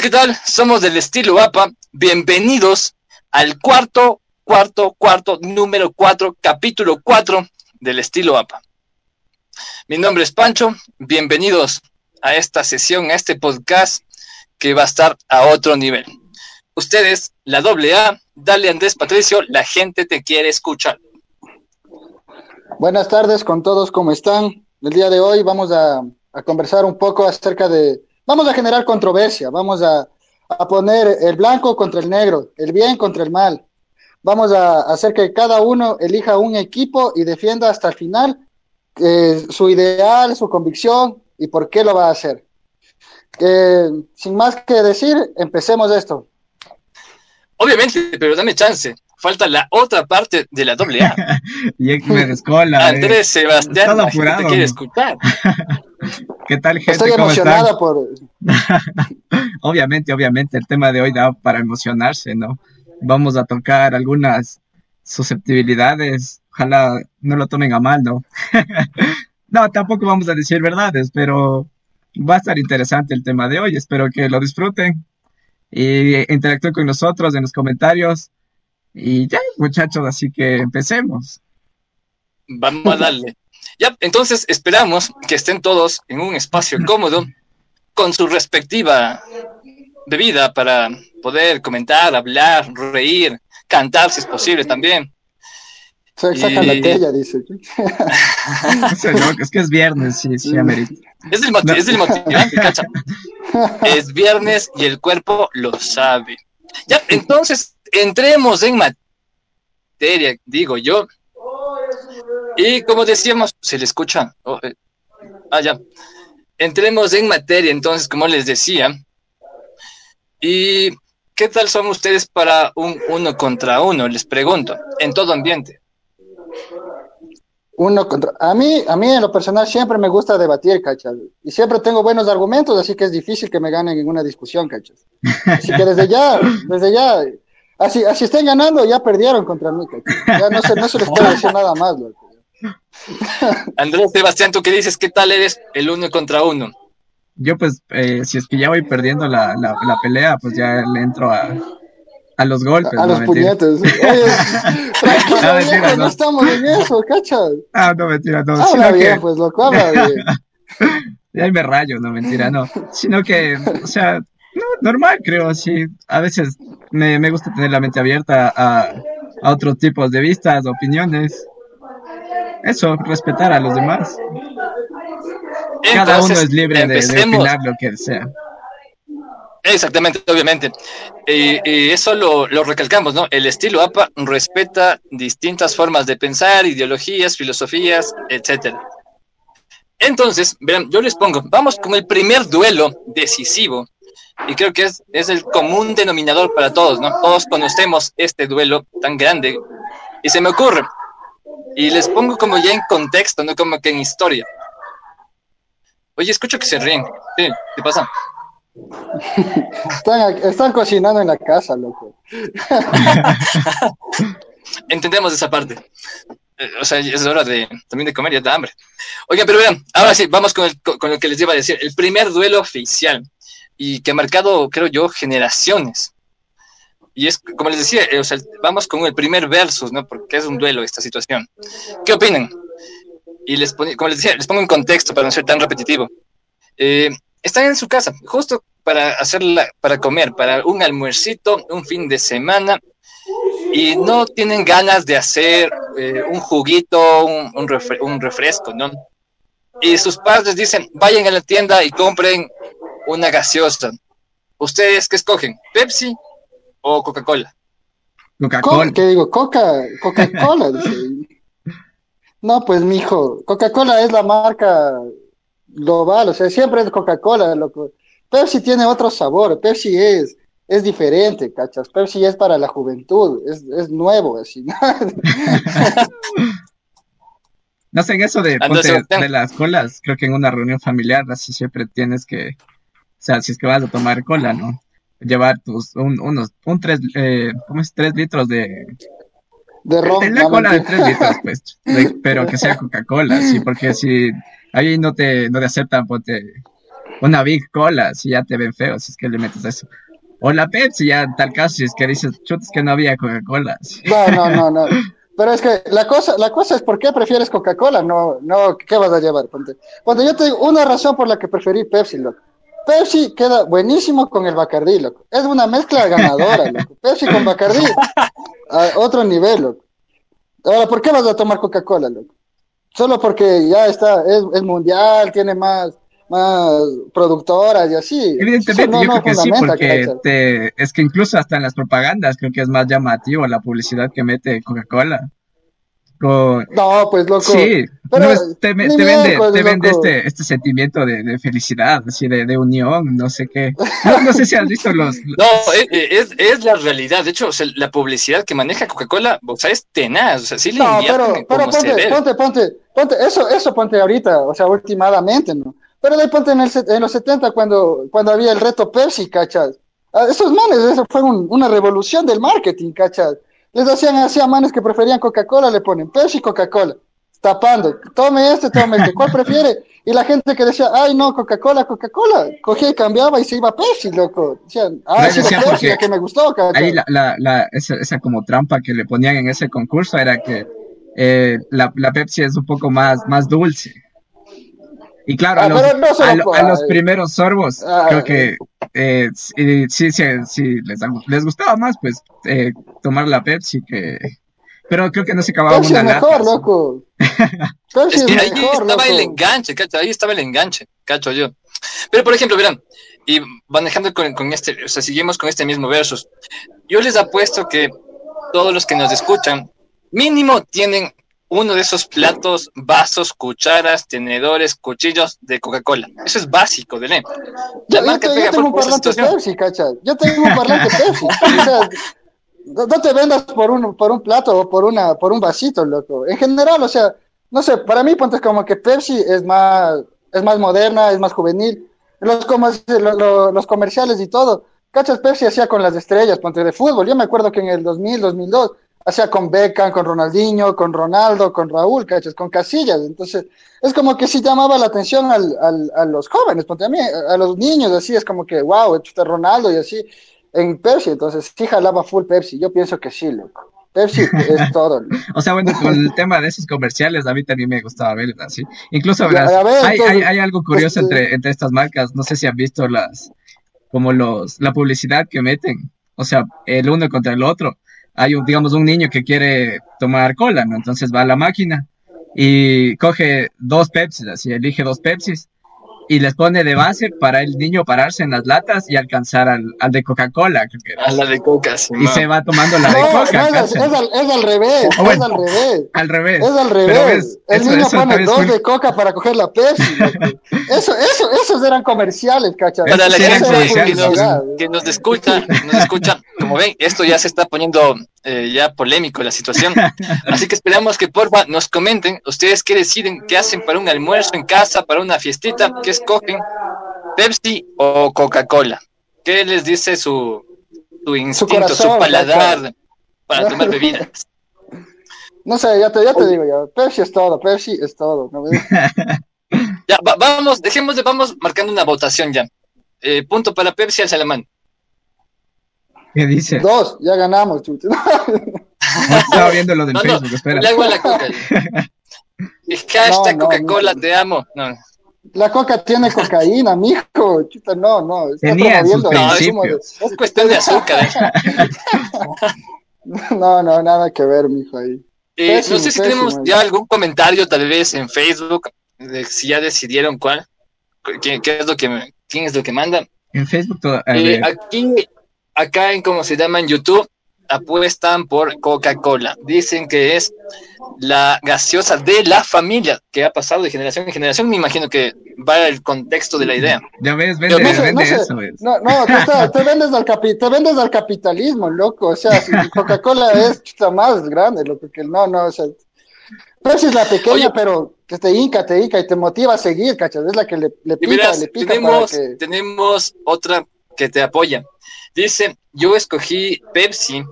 ¿Qué tal? Somos del estilo APA. Bienvenidos al cuarto, cuarto, cuarto, número cuatro, capítulo cuatro del estilo APA. Mi nombre es Pancho. Bienvenidos a esta sesión, a este podcast que va a estar a otro nivel. Ustedes, la doble A, dale Andrés Patricio, la gente te quiere escuchar. Buenas tardes con todos, ¿cómo están? El día de hoy vamos a conversar un poco acerca de, vamos a generar controversia, vamos a, a, poner el blanco contra el negro, el bien contra el mal. Vamos a hacer que cada uno elija un equipo y defienda hasta el final eh, su ideal, su convicción y por qué lo va a hacer. Eh, sin más que decir, empecemos esto. Obviamente, pero dame chance falta la otra parte de la doble A. y me descola. Andrés Sebastián, la te quiere escuchar. ¿Qué tal, gente? Estoy emocionada por... obviamente, obviamente, el tema de hoy da para emocionarse, ¿no? Vamos a tocar algunas susceptibilidades. Ojalá no lo tomen a mal, ¿no? no, tampoco vamos a decir verdades, pero va a estar interesante el tema de hoy. Espero que lo disfruten y interactúen con nosotros en los comentarios y ya, muchachos, así que empecemos. Vamos a darle. Ya, entonces esperamos que estén todos en un espacio cómodo con su respectiva bebida para poder comentar, hablar, reír, cantar si es posible también. Saca la tella, dice. es que es viernes, sí, sí, amerita. Es el, motivo, es el motivante, cacha. Es viernes y el cuerpo lo sabe. Ya, entonces entremos en materia, digo yo. Y como decíamos, se le escucha. Oh, eh, ah, ya. Entremos en materia, entonces, como les decía. ¿Y qué tal son ustedes para un uno contra uno? Les pregunto, en todo ambiente. Uno contra... A mí, a mí en lo personal siempre me gusta debatir, cachas. Y siempre tengo buenos argumentos, así que es difícil que me ganen en una discusión, cachas. Así que desde ya, desde ya, Así, así estén ganando, ya perdieron contra mí. Ya no se, no se les puede decir nada más, loco. Andrés Sebastián, ¿tú qué dices? ¿Qué tal eres el uno contra uno? Yo pues, eh, si es que ya voy perdiendo la, la, la, pelea, pues ya le entro a, a los golpes. A, los puñetes. Oye, no, mentira, no. estamos en eso, cacha. Ah, no, mentira, no. Habla bien, que... pues, loco, habla bien. ya me rayo, no, mentira, no. Sino que, o sea, no, normal, creo, sí. A veces me, me gusta tener la mente abierta a, a otros tipos de vistas, opiniones. Eso, respetar a los demás. Cada uno es libre de, de, opinar lo que sea. Exactamente, obviamente. Y, eso lo, lo, recalcamos, ¿no? El estilo APA respeta distintas formas de pensar, ideologías, filosofías, etcétera. Entonces, verán, yo les pongo, vamos con el primer duelo decisivo y creo que es, es el común denominador para todos, ¿no? Todos conocemos este duelo tan grande y se me ocurre, y les pongo como ya en contexto, no como que en historia. Oye, escucho que se ríen. ¿Qué pasa? Están, están cocinando en la casa, loco. Entendemos esa parte. Eh, o sea, es hora de, también de comer, ya da hambre. Oigan, pero vean, ahora sí, vamos con, el, con lo que les iba a decir. El primer duelo oficial y que ha marcado, creo yo, generaciones. Y es, como les decía, eh, vamos con el primer versus, ¿no? Porque es un duelo esta situación. ¿Qué opinan? Y les pongo, como les decía, les pongo en contexto para no ser tan repetitivo. Eh, están en su casa, justo para hacerla, para comer, para un almuercito, un fin de semana, y no tienen ganas de hacer eh, un juguito, un, un refresco, ¿no? Y sus padres dicen, vayan a la tienda y compren una gaseosa. ¿Ustedes qué escogen? ¿Pepsi o Coca-Cola? Coca-Cola. ¿Qué digo? Coca, Coca-Cola. no, pues mijo, Coca-Cola es la marca global, o sea, siempre es Coca-Cola. Pepsi tiene otro sabor, Pepsi es, es diferente, ¿cachas? Pepsi es para la juventud, es, es nuevo, así. no sé, en eso de, ponte, de las colas, creo que en una reunión familiar así siempre tienes que sea, si es que vas a tomar cola, ¿no? Llevar tus, un, unos, un tres, eh, ¿cómo es? Tres litros de... De ron. De la cola de tres litros, pues, de, pero que sea Coca-Cola, sí, porque si ahí no te, no te aceptan, pues te, una Big Cola, si ya te ven feo, si es que le metes eso. O la Pepsi, ya en tal caso, si es que dices, chutas que no había Coca-Cola. No, no, no, no. Pero es que la cosa, la cosa es por qué prefieres Coca-Cola, no, no, ¿qué vas a llevar? Ponte. Ponte, yo te digo una razón por la que preferí Pepsi, loco. Pepsi queda buenísimo con el Bacardí, loco. Es una mezcla ganadora, loco. Pepsi con Bacardí, a otro nivel, loco. Ahora, ¿por qué vas a tomar Coca-Cola, loco? Solo porque ya está, es, es mundial, tiene más, más productoras y así. Evidentemente, yo creo que sí, porque te, es que incluso hasta en las propagandas creo que es más llamativo la publicidad que mete Coca-Cola. No, pues loco. Sí, pero te, vende, te vende este, este sentimiento de, de felicidad, así de, de, unión, no sé qué. No, sé si has visto los. No, es, es, la realidad. De hecho, la publicidad que maneja Coca-Cola, o sea, es tenaz. O sea, sí le no, pero, pero ponte, ponte, ponte, ponte, eso, eso ponte ahorita, o sea, últimamente, ¿no? Pero de ponte en, el, en los 70 cuando, cuando había el reto Pepsi, ¿cachas? Ah, esos manes, eso fue una revolución del marketing, ¿cachas? Les hacían así a manes que preferían Coca-Cola, le ponen Pepsi, Coca-Cola, tapando, tome este, tome este, ¿cuál prefiere? Y la gente que decía, ay no, Coca-Cola, Coca-Cola, cogía y cambiaba y se iba a Pepsi, loco. Decían, ah, sí, Pepsi, que me gustó, Ahí la, la, la, esa, esa como trampa que le ponían en ese concurso era que eh, la, la Pepsi es un poco más, más dulce. Y claro, a, ah, los, a, los, primeros sorbos, ah, creo que eh, sí, sí, sí, les, les gustaba más, pues, eh, tomar la Pepsi que... Pero creo que no se acababa Pepsi una es mejor, loco. es que ahí estaba el enganche, cacho, ahí estaba el enganche, cacho yo. Pero, por ejemplo, verán, y manejando con, con este, o sea, seguimos con este mismo versus, yo les apuesto que todos los que nos escuchan, mínimo tienen uno de esos platos, vasos, cucharas, tenedores, cuchillos de Coca-Cola. Eso es básico de NEM. Yo, yo, tengo un parlante Pepsi, ¿cachai? Yo tengo un parlante Pepsi. O sea, no te vendas por un, por un plato o por, una, por un vasito, loco. En general, o sea, no sé, para mí, ponte como que Pepsi es más, es más moderna, es más juvenil. Los, los, los comerciales y todo. ¿Cachas? Pepsi hacía con las estrellas, ponte de fútbol. Yo me acuerdo que en el 2000, 2002 hacía con Beckham, con Ronaldinho, con Ronaldo, con Raúl, ¿cachas? Con Casillas. Entonces, es como que sí llamaba la atención al, al, a los jóvenes, porque a mí, a los niños, así, es como que, wow, este Ronaldo y así, en Pepsi. Entonces, sí jalaba full Pepsi. Yo pienso que sí, loco. Pepsi es todo. o sea, bueno, con el tema de esos comerciales, a mí también me gustaba ver así. Incluso, verás, hay, hay, hay, algo curioso este entre, entre estas marcas. No sé si han visto las, como los, la publicidad que meten. O sea, el uno contra el otro hay, un, digamos, un niño que quiere tomar cola, ¿no? Entonces va a la máquina y coge dos Pepsis, así elige dos Pepsis y les pone de base para el niño pararse en las latas y alcanzar al, al de Coca-Cola. A la de Coca, sí. Y se va tomando la de Coca. es, es, al, es, al, revés, es al revés. Al revés. Es al revés. el niño pone dos de Coca para coger la Pepsi. eso, eso, esos eran comerciales, cacha. Para la gente que nos, que nos, escucha, nos escucha, como ven, esto ya se está poniendo eh, ya polémico la situación. Así que esperamos que porfa nos comenten ustedes qué deciden, qué hacen para un almuerzo en casa, para una fiestita, qué escogen, Pepsi o Coca-Cola. ¿Qué les dice su, su instinto, su, paladar para tomar bebidas? No sé, ya te, ya te digo ya. Pepsi es todo, Pepsi es todo. ya, vamos, dejemos de, vamos marcando una votación ya. Eh, punto para Pepsi al Salamán. ¿Qué dice? Dos, ya ganamos, estaba viendo lo del Facebook, espera. Le hago a la Coca. Hashtag Coca-Cola, te amo. No. La coca tiene cocaína, mijo. Chuta, no, no. Tenía sus no, es, es, cuestión de azúcar. ¿eh? no, no, nada que ver, mijo, ahí. Eh, no sé si tenemos ya algún comentario, tal vez en Facebook, de si ya decidieron cuál. ¿Quién, qué es lo que, quién es lo que manda? En Facebook, eh, aquí, acá en cómo se llama en YouTube, apuestan por Coca-Cola. Dicen que es la gaseosa de la familia, que ha pasado de generación en generación. Me imagino que va el contexto de la idea. Ya ves, vende, vende eso. No, no, te, vendes al te vendes al capitalismo, loco. O sea, Coca-Cola es más grande, loco, que no, no, o sea. Pues es la pequeña, pero que te hinca, te hinca y te motiva a seguir, ¿cachas? Es la que le, le pica, le pica. Tenemos, tenemos otra que te apoya. Dice, yo escogí Pepsi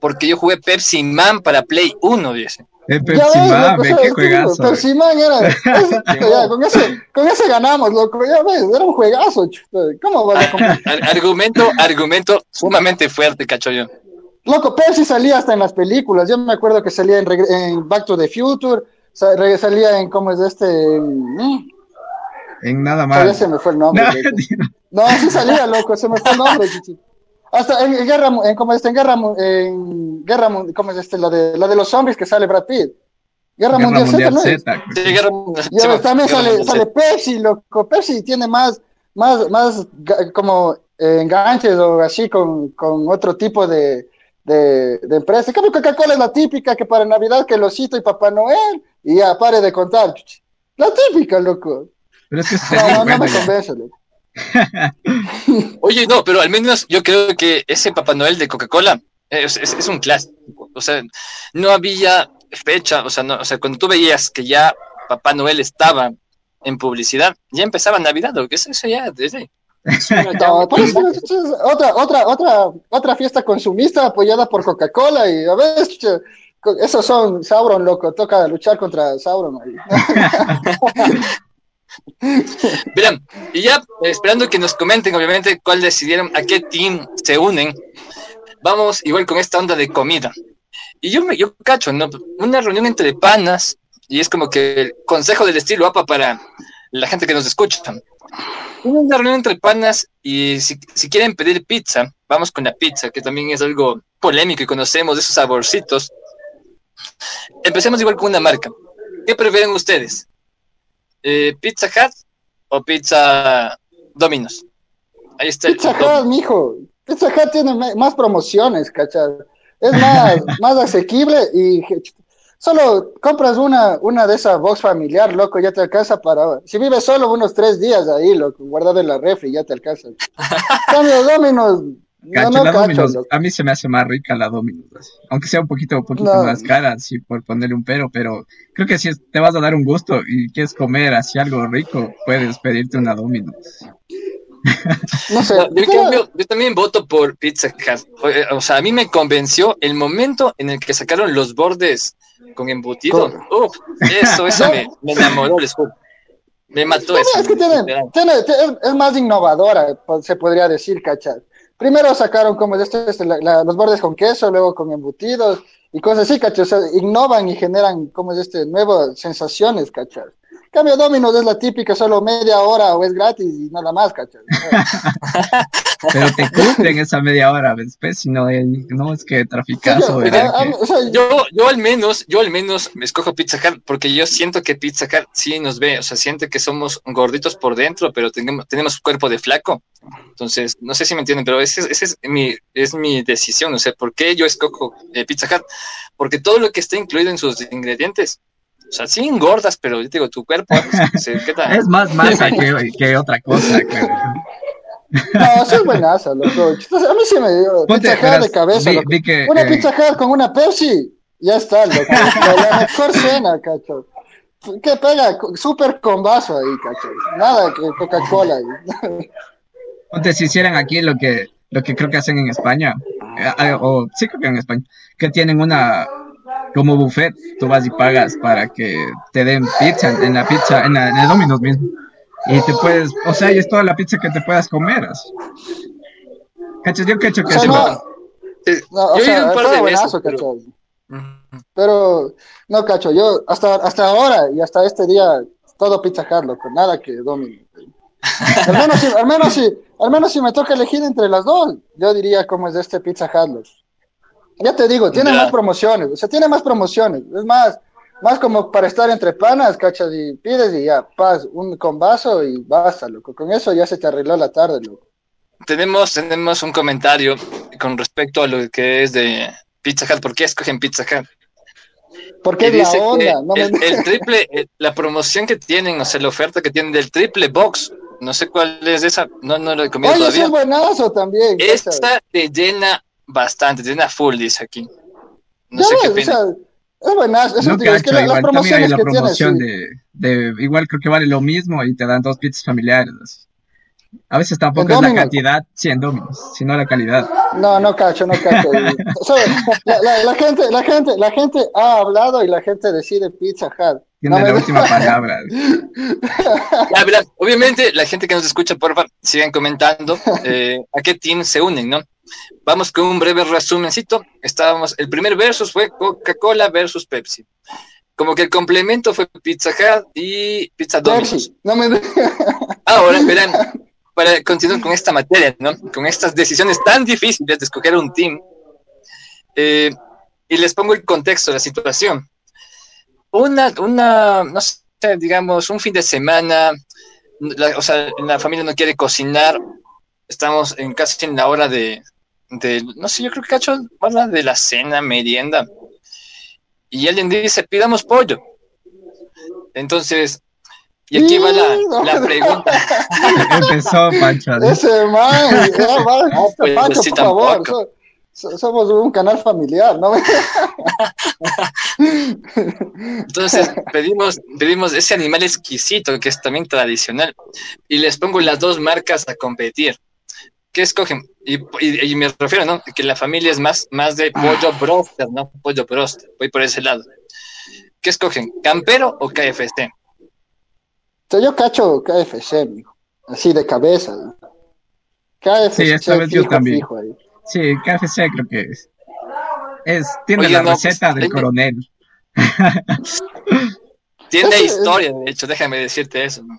porque yo jugué Pepsi Man para Play 1, dice. Eh, Pepsi Man, qué juegazo. Pepsi Man era. ya, con, ese, con ese ganamos, loco. Ya ves, era un juegazo. ¿Cómo vas a comprar? argumento, argumento sumamente fuerte, cacho yo. Loco, Pepsi salía hasta en las películas. Yo me acuerdo que salía en, en Back to the Future, salía en, ¿cómo es este? En, en nada más. Se me fue el nombre. No, no sí salía, loco, se me fue el nombre. Hasta en, guerra, en, como este, en guerra, en guerra, ¿cómo es este? La de, la de los zombies que sale Brad Pitt. Guerra, Mundial, Z, ¿no Z, Sí, guerra, y también sale, sale Pepsi, loco. Pepsi tiene más, más, más como eh, enganches o así con, con otro tipo de, de, de empresa. En cambio, Coca-Cola es la típica que para Navidad que lo cito y Papá Noel y ya pare de contar. La típica, loco. Pero es que no, no, me convence, loco. Oye, no, pero al menos yo creo que ese Papá Noel de Coca-Cola es, un clásico. O sea, no había fecha, o sea, no, o sea, cuando tú veías que ya Papá Noel estaba en publicidad, ya empezaba Navidad, que es eso ya desde. otra, otra, otra, otra fiesta consumista apoyada por Coca-Cola y a ver, esos son Sauron, loco, toca luchar contra Sauron. Verán, y ya esperando que nos comenten, obviamente, cuál decidieron, a qué team se unen, vamos igual con esta onda de comida. Y yo me yo cacho, ¿no? Una reunión entre panas, y es como que el consejo del estilo APA para la gente que nos escucha. Una reunión entre panas, y si, si quieren pedir pizza, vamos con la pizza, que también es algo polémico y conocemos esos saborcitos. Empecemos igual con una marca. ¿Qué prefieren ustedes? Eh, ¿Pizza Hut o Pizza Domino's? Ahí está. Pizza Hut, mijo. Pizza Hut tiene más promociones, ¿cachai? Es más, más asequible y solo compras una, una de esas box familiar, loco, ya te alcanza para. Si vives solo unos tres días ahí, loco, guardado en la refri, ya te alcanza. Cambio Domino's a mí se me hace más rica la Domino's, aunque sea un poquito, un poquito más cara, sí, por ponerle un pero, pero creo que si te vas a dar un gusto y quieres comer así algo rico, puedes pedirte una Domino's. No sé. yo, también voto por Pizza Hut. O sea, a mí me convenció el momento en el que sacaron los bordes con embutido. Uf, eso, eso me, enamoró, les Me mató eso. Es que es, más innovadora, se podría decir, ¿cachai? Primero sacaron como este, este los bordes con queso, luego con embutidos y cosas así, ¿cachai? O sea, innovan y generan como es este, nuevas sensaciones, ¿cachai? Cambio Domino's es la típica, solo media hora o es gratis y nada más, ¿cachai? Pero te cumplen esa media hora, después, si no, no es que traficazo. yo, yo al menos, yo al menos me escojo Pizza Hut porque yo siento que Pizza Hut sí nos ve, o sea, siente que somos gorditos por dentro, pero tenemos, tenemos cuerpo de flaco. Entonces, no sé si me entienden, pero esa es, es, mi, es mi decisión, o sea, ¿por qué yo escojo eh, Pizza Hut? Porque todo lo que está incluido en sus ingredientes o sea, sí engordas, pero yo te digo, tu cuerpo se, ¿qué tal? es más masa que, que otra cosa. No, eso es buenazo, loco. A mí sí me dio pizza hut de cabeza, loco. una pizza hut con una Pepsi, ya está, loco. La mejor cena, cacho. ¿Qué pega? Súper con vaso ahí, cacho. Nada que Coca-Cola ahí. Ponte, si hicieran aquí lo que, lo que creo que hacen en España, eh, eh, o sí creo que en España, que tienen una, como buffet, tú vas y pagas para que te den pizza en la pizza, en, la, en el Domino's mismo. Y te puedes, o sea, y es toda la pizza que te puedas comer. ¿Cachas? Yo cacho que o sea, no, no, o sea, un par de buenazo, pero... pero... no, cacho, yo hasta, hasta ahora y hasta este día, todo pizza hard, loco, nada que domine. al, menos si, al, menos si, al menos si me toca elegir entre las dos, yo diría como es de este pizza hard, Ya te digo, tiene más promociones, o sea, tiene más promociones. Es más, más como para estar entre panas, cachas, y pides y ya, paz, un con vaso y basta, loco. Con eso ya se te arregló la tarde, loco. Tenemos, tenemos un comentario con respecto a lo que es de Pizza Hut. ¿Por qué escogen Pizza Hut? Porque es la onda, el, triple, la promoción que tienen, o sea, la oferta que tienen del triple box, no sé cuál es esa, no, no lo he comido todavía. es buenazo también. Esta te llena bastante, te llena full, dice aquí. No sé qué pena. Es buenazo, eso no es que las promociones la promoción de, de, igual creo que vale lo mismo y te dan dos pizzas familiares. A veces tampoco es la cantidad, siendo sino la calidad. No, no cacho, no cacho. la, gente, la gente, la gente ha hablado y la gente decide Pizza Hut. Tiene la última palabra. obviamente, la gente que nos escucha, por favor, sigan comentando eh, a qué team se unen, ¿no? Vamos con un breve resumencito. Estábamos, el primer versus fue Coca-Cola versus Pepsi. Como que el complemento fue Pizza Hut y Pizza Domino's. No me... Ahora, verán, para continuar con esta materia, ¿no? Con estas decisiones tan difíciles de escoger un team. Eh, y les pongo el contexto, la situación. Una, una, no sé, digamos, un fin de semana, o sea, la familia no quiere cocinar, estamos en casi en la hora de, de no sé, yo creo que cacho, de la cena, merienda y alguien dice, pidamos pollo. Entonces, y aquí va la, pregunta. Empezó Pancho. Ese man, pues, Pancho, por favor. somos un canal familiar, ¿no? Entonces pedimos, pedimos ese animal exquisito que es también tradicional y les pongo las dos marcas a competir. ¿Qué escogen? Y, me refiero, ¿no? Que la familia es más, más de pollo broster, ¿no? Pollo broster. Voy por ese lado. ¿Qué escogen? ¿Campero o KFC? Yo cacho KFC, mijo. Así de cabeza. KFC. Sí, esta vez yo también. Sí, KFC creo que es. es tiene la receta del coronel. tiene historia, de hecho, déjame decirte eso. ¿no?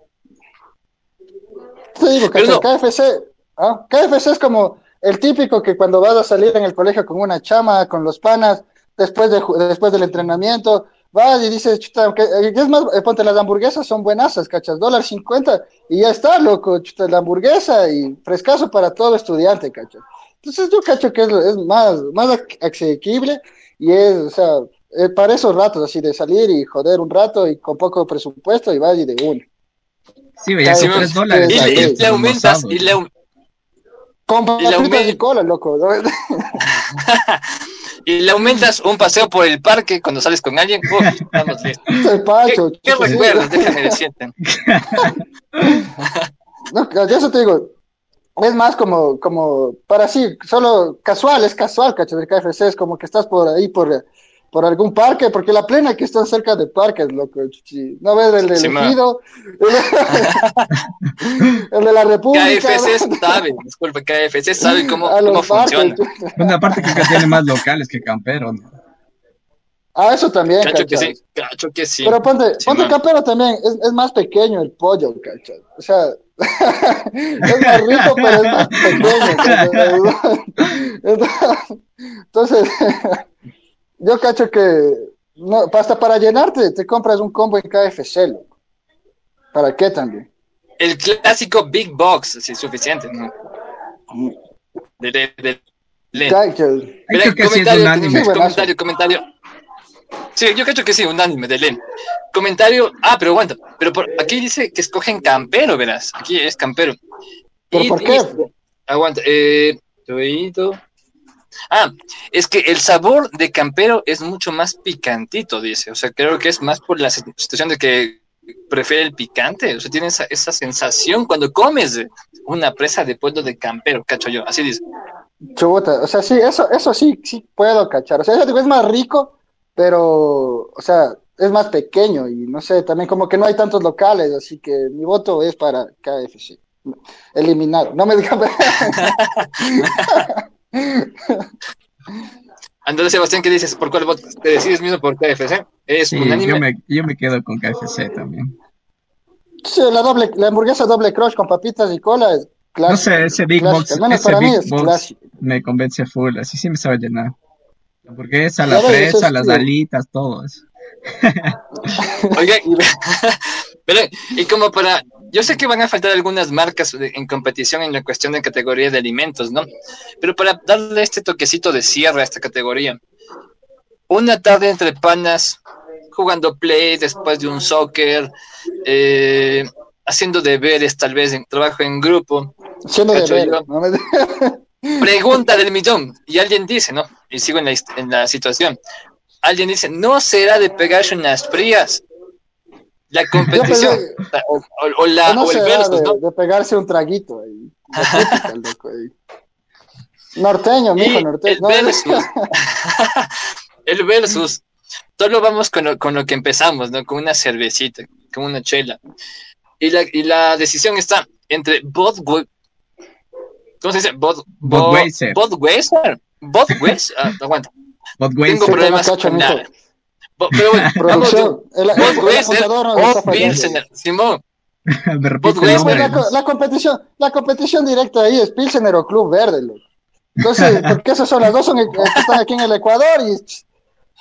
Te digo, que KFC ¿Ah? KFC es como el típico que cuando vas a salir en el colegio con una chama, con los panas, después, de, después del entrenamiento, vas y dices, chuta, eh, es más, eh, ponte las hamburguesas, son buenasas, cachas, dólar cincuenta, y ya está, loco, chuta, la hamburguesa y frescazo para todo estudiante, cachas. Entonces yo cacho que es, más, más asequible y es, o sea, eh, para esos ratos así de salir y joder un rato y con poco presupuesto y vas y de uno. Sí, ya dólares. Y, le aumentas, y le, con y cola, loco. y le aumentas un paseo por el parque cuando sales con alguien. Uf, estamos listos. Pacho, ¿Qué, qué recuerdos? Déjame decirte. no, yo eso te digo. Es más como, como, para sí, solo casual, es casual, cacho, del KFC, es como que estás por ahí, por, por algún parque, porque la plena que está cerca de parques, loco. No ves el del Ejido, el de la República. KFC sabe, disculpe, KFC sabe cómo, cómo funciona. Una parte que tiene más locales que Campero, Ah, eso también, cacho, que sí, cacho que sí. Pero ponte, ponte Campero también, es, es, más pequeño el pollo, cacho. O sea, es más rico, pero es más pequeño. Entonces, yo cacho que no, hasta para llenarte te compras un combo en KFC, loco. ¿Para qué también? El clásico Big Box, si es suficiente, ¿no? De, de, de, de. comentario, comentario, comentario. Sí, yo creo que sí, unánime, de Len. Comentario, ah, pero aguanta, pero por, aquí dice que escogen campero, verás, aquí es campero. ¿Pero por qué? aguanta, eh, Ah, es que el sabor de campero es mucho más picantito, dice. O sea, creo que es más por la situación de que prefiere el picante. O sea, tiene esa, sensación cuando comes una presa de pollo de campero, cacho yo. Así dice. O sea, sí, eso, eso sí, sí puedo cachar. O sea, es más rico, pero, o sea, es más pequeño y no sé, también como que no hay tantos locales, así que mi voto es para KFC. Eliminar, no me digan. Andrés Sebastián, ¿qué dices? ¿Por cuál voto? ¿Te decides mismo por KFC? ¿Es unánime? Yo me, yo me quedo con KFC también. Sí, la, doble, la hamburguesa doble crush con papitas y cola es clásico. No sé, ese Big Box, ese para Big mí es Box me convence full, así sí me sabe llenar. La hamburguesa, la fresa, las alitas, todo eso. Oye, pero, y como para yo sé que van a faltar algunas marcas en competición en la cuestión de categoría de alimentos, ¿no? Pero para darle este toquecito de cierre a esta categoría, una tarde entre panas, jugando play después de un soccer, eh, haciendo deberes tal vez en trabajo en grupo. Haciendo deberes. Pregunta del millón. Y alguien dice, ¿no? Y sigo en la, en la situación. Alguien dice, ¿no será de pegarse unas frías? La competición o, o, la, no o el versus, de, ¿no? de pegarse un traguito ahí. Típica, loco, ahí. Norteño, mijo, norteño. el No, versus, el versus, solo vamos con lo, con lo que empezamos, ¿no? Con una cervecita, con una chela. Y la, y la decisión está entre Budweiser, ¿cómo se dice? Bud, Bud- Budweiser. Budweiser. Budweiser. Ah, aguanta. Budweiser. Tengo problemas con mijo. Pero bueno, vamos Producción. El, el- el. Simón. Pues la, la competición, la competición directa ahí es Pilsener o Club Verde, loco. Entonces, porque esas son las dos son, eh, que están aquí en el Ecuador y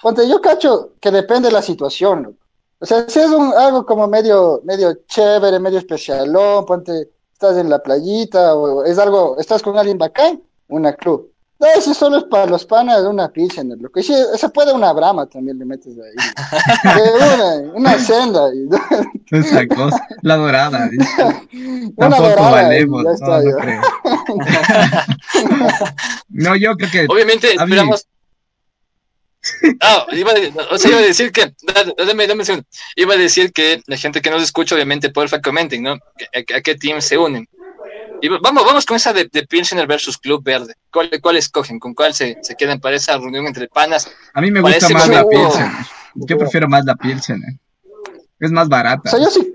ponte, yo cacho que depende de la situación, loco. O sea, si es un, algo como medio, medio chévere, medio especialón, ponte, estás en la playita o es algo, estás con alguien bacán, una club. No, si solo es para los panas, una Pilsener, loco. Y si se puede una brama también le metes ahí. Eh, una, una senda. y- Esa cosa. La dorada. Una Tampoco dorada, valemos. No, está, no ya. creo. No, yo creo que obviamente esperamos... Ah, iba a, o sea, iba a decir que, dame, dame, dame un segundo. Iba a decir que la gente que nos escucha, obviamente, porfa, comenten, ¿no? ¿A, a qué team se unen? Y va- vamos, vamos con esa de, de Pilsener versus Club Verde. ¿Cuál, cuál escogen? ¿Con cuál se, se quedan para esa reunión entre panas? a mí me gusta más la momento- Pilsen. Yo prefiero más la Pilsen. Es más O barata. sea, yo sí.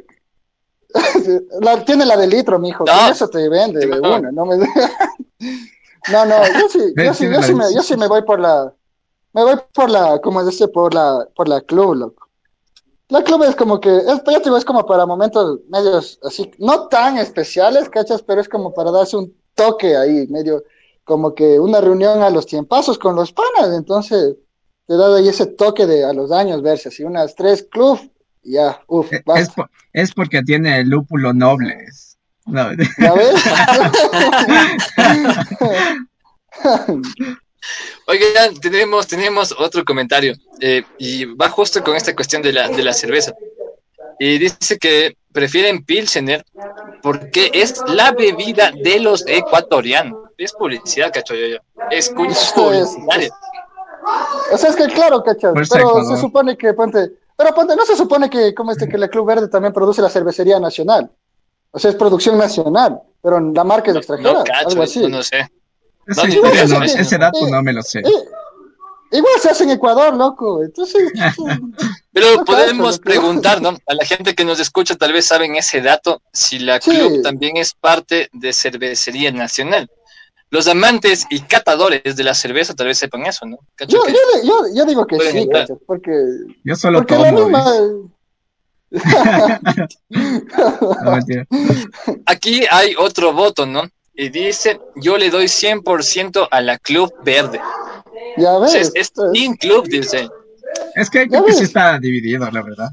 La- tiene la de litro, mijo. No. Eso te vende de No. una. No, me... no, no, yo sí, yo sí, yo sí, me, yo sí me voy por la. Me voy por la, como dice, por la, por la club, loco. La club es como que, es, ya te digo, es como para momentos medios así, no tan especiales, ¿cachas? Pero es como para darse un toque ahí, medio, como que una reunión a los tiempazos con los panas, entonces te da ahí ese toque de a los años verse así, unas tres club, ya, uff, Eh, Es, por- es porque tiene el lúpulo noble. No, ¿Ya ves? Oigan, tenemos, tenemos otro comentario eh, y va justo con esta cuestión de la, de la cerveza. Y dice que prefieren Pilsener porque es la bebida de los ecuatorianos. Es publicidad, cacho yo, yo. Es cuña Eso es- publicitaria. o sea, es que claro, cachas, Fuerza pero se supone que, ponte, pero ponte, no se supone que, como este, que la Club Verde también produce la cervecería nacional. O sea, es producción nacional, pero la marca es extranjera, No, cacho, algo así. no, no sé. Esa No, historia no, ese dato no me lo sé. Eh, igual se hace en Ecuador, loco. Entonces, Pero No, podemos cacho, lo que- preguntar, ¿no? A la gente que nos escucha tal vez saben ese dato, si la Sí. club también es parte de cervecería nacional. Los amantes y catadores de la cerveza tal vez sepan eso, ¿no? Yo, yo, yo, yo digo que sí, porque, Yo solo porque la misma... Aquí hay otro voto, ¿no? Y dice, yo le doy 100% a la Club Verde. ya ves. es, es pues, Team Club, dice. Es que creo que sí está dividido, la verdad.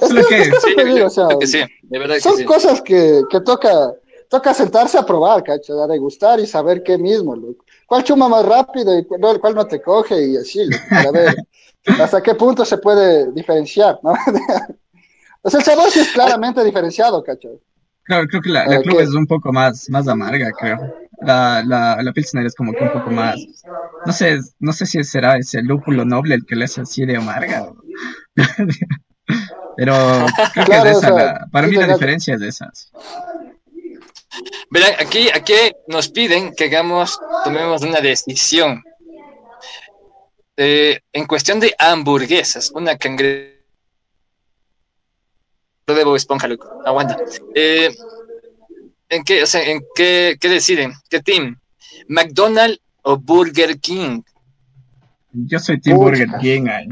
es solo que, son cosas que, que toca, toca sentarse a probar, cacho, a degustar y saber qué mismo, loco. ¿Cuál chuma más rápido y cuál, cuál no te coge y así, loco, para ver hasta qué punto se puede diferenciar, ¿no? o sea, el sabor sí es claramente diferenciado, cacho. Claro, creo que la, la club ¿qué? es un poco más, más amarga, creo. La, la, la Pilsner es como que un poco más. No sé, no sé si será ese lúpulo noble el que le hace así de amarga. Pero creo que Claro, es o esa. sea, la- para sí, mí la diferencia es de esas. Verán, aquí, aquí nos piden que hagamos, tomemos una decisión. Eh, en cuestión de hamburguesas, una cangre... Lo debo esponja, loco. Aguanta. Eh, ¿En qué, o sea, en qué, qué deciden? ¿Qué team? ¿McDonald's o Burger King? Yo soy Team Pucha. Burger King. ay.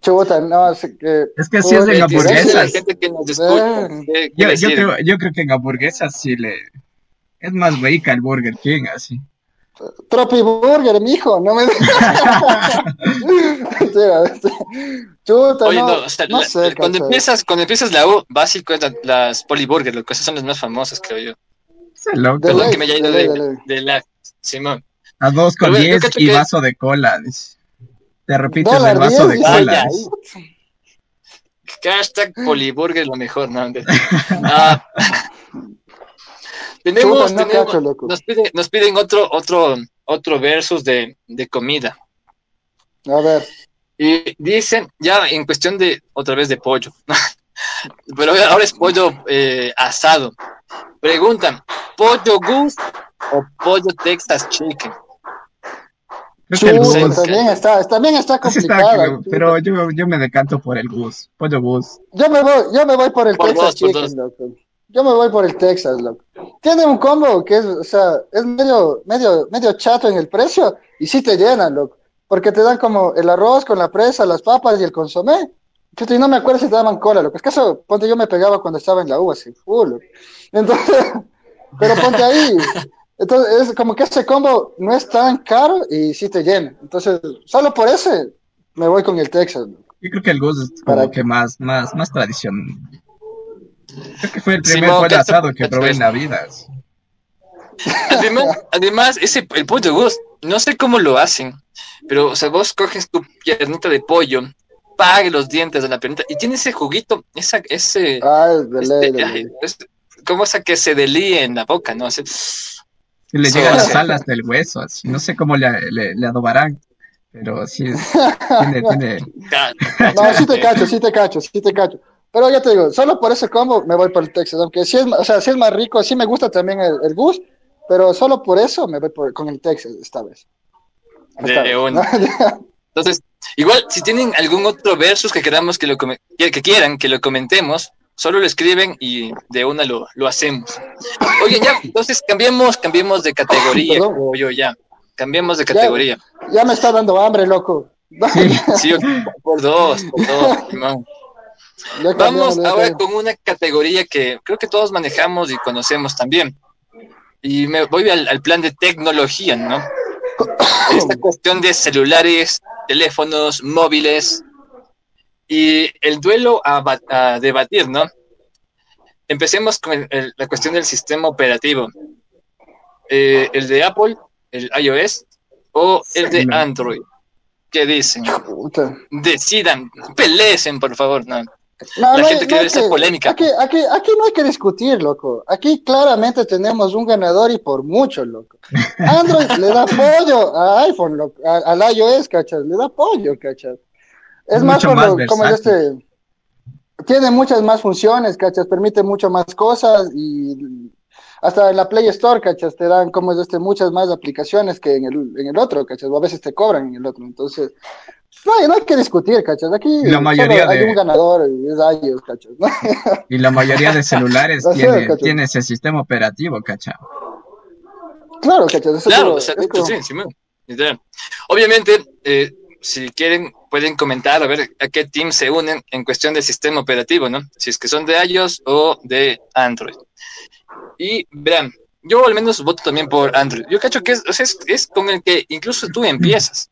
Chuta, no, sé que... Es que si es de King. hamburguesas. gente que nos escucha. ¿qué- qué Yo, yo, creo, yo creo que en hamburguesas sí le. Es más rica el Burger King, así. Tropi Burger, mijo, no me... Sí. Chuta, Oye, no, no, o sea, no la- sé, cuando empiezas, cuando empiezas la U, básico es la- las Poliburger, lo que son las más famosas, creo yo. Perdón ley, que me haya ido de ley, de, de ley. de la Simón. A dos con Pero diez y que- vaso de cola. Te Dólar el vaso 10, de cola. Hashtag Poliburger lo mejor, ¿no? Ah, tenemos, Chuta, no tenemos- cacho, loco. nos piden, nos piden otro, otro, otro versus de, de comida. A ver, Y dicen, ya en cuestión de, otra vez de pollo, pero ahora es pollo eh, asado. Preguntan, ¿pollo Gus o pollo Texas Chicken? también está, también está complicado. pero yo, yo me decanto por el Gus, pollo Gus. Yo me voy, yo me voy por el Texas Chicken, loco. Yo me voy por el Texas, loco. Tiene un combo que es, o sea, es medio, medio, medio chato en el precio y sí te llenan, loco. Porque te dan como el arroz con la presa, las papas y el consomé. Y no me acuerdo si te daban cola, loco. Es que eso, ponte, yo me pegaba cuando estaba en la U, así, full, Entonces, pero ponte ahí. Entonces, es como que ese combo no es tan caro y sí te llena. Entonces, solo por ese me voy con el Texas. Yo creo que el Gus es como que más, más, más tradición. Creo que fue el primer pollo asado que probé en la vida. Además, además, ese, el pollo Gus, no sé cómo lo hacen, pero o sea, vos coges tu piernita de pollo, pague los dientes de la piernita y tiene ese juguito, esa, ese... Ah, es de este, como esa que se delía en la boca, ¿no? le llegan las alas del hueso, así. no sé cómo le, le, adobarán, pero sí, tiene, tiene... No, sí te cacho, sí te cacho, sí te cacho. Pero ya te digo, solo por ese combo me voy por el Texas, aunque sí es, o sea, sí es más rico, sí me gusta también el, el Gus, pero solo por eso me voy por, con el Texas esta vez. Entonces, igual, si tienen algún otro versus que queramos que lo que quieran que lo comentemos, solo lo escriben y de una lo, lo hacemos. Oye, ya, entonces cambiemos, cambiemos de categoría, yo ya. Cambiemos de categoría. Ya, me está dando hambre, loco. Sí, por dos, por dos, Vamos ahora con una categoría que creo que todos manejamos y conocemos también. Y me voy al, plan de tecnología, ¿no? Esta cuestión de celulares, teléfonos, móviles, y el duelo a, debatir, ¿no? Empecemos con la cuestión del sistema operativo. Eh, ¿El de Apple, el iOS o el de Android? ¿Qué dicen? Decidan, pelecen, por favor. No. La gente quiere esa polémica. Aquí, aquí, aquí, no hay que discutir, loco. Aquí claramente tenemos un ganador y por mucho, loco. Android le da apoyo a iPhone, loco, al iOS, ¿cachas? Le da apoyo, ¿cachas? Es más, como este. Tiene muchas más funciones, ¿cachas? Permite mucho más cosas y hasta en la Play Store, ¿cachas? Te dan como es este, muchas más aplicaciones que en el, en el otro, ¿cachas? O a veces te cobran en el otro. Entonces, no hay, no hay que discutir, ¿cachas? Aquí la mayoría hay un ganador y es ellos, ¿cachas? Y la mayoría de celulares tiene, tiene, ese sistema operativo, ¿cachas? Claro, ¿cachas? claro, o sea, sí, sí, Obviamente, eh, si quieren, pueden comentar a ver a qué team se unen en cuestión del sistema operativo, ¿no? Si es que son de iOS o de Android. Y verán, yo al menos voto también por Android. Yo cacho que es, o sea, es, con el que incluso tú empiezas.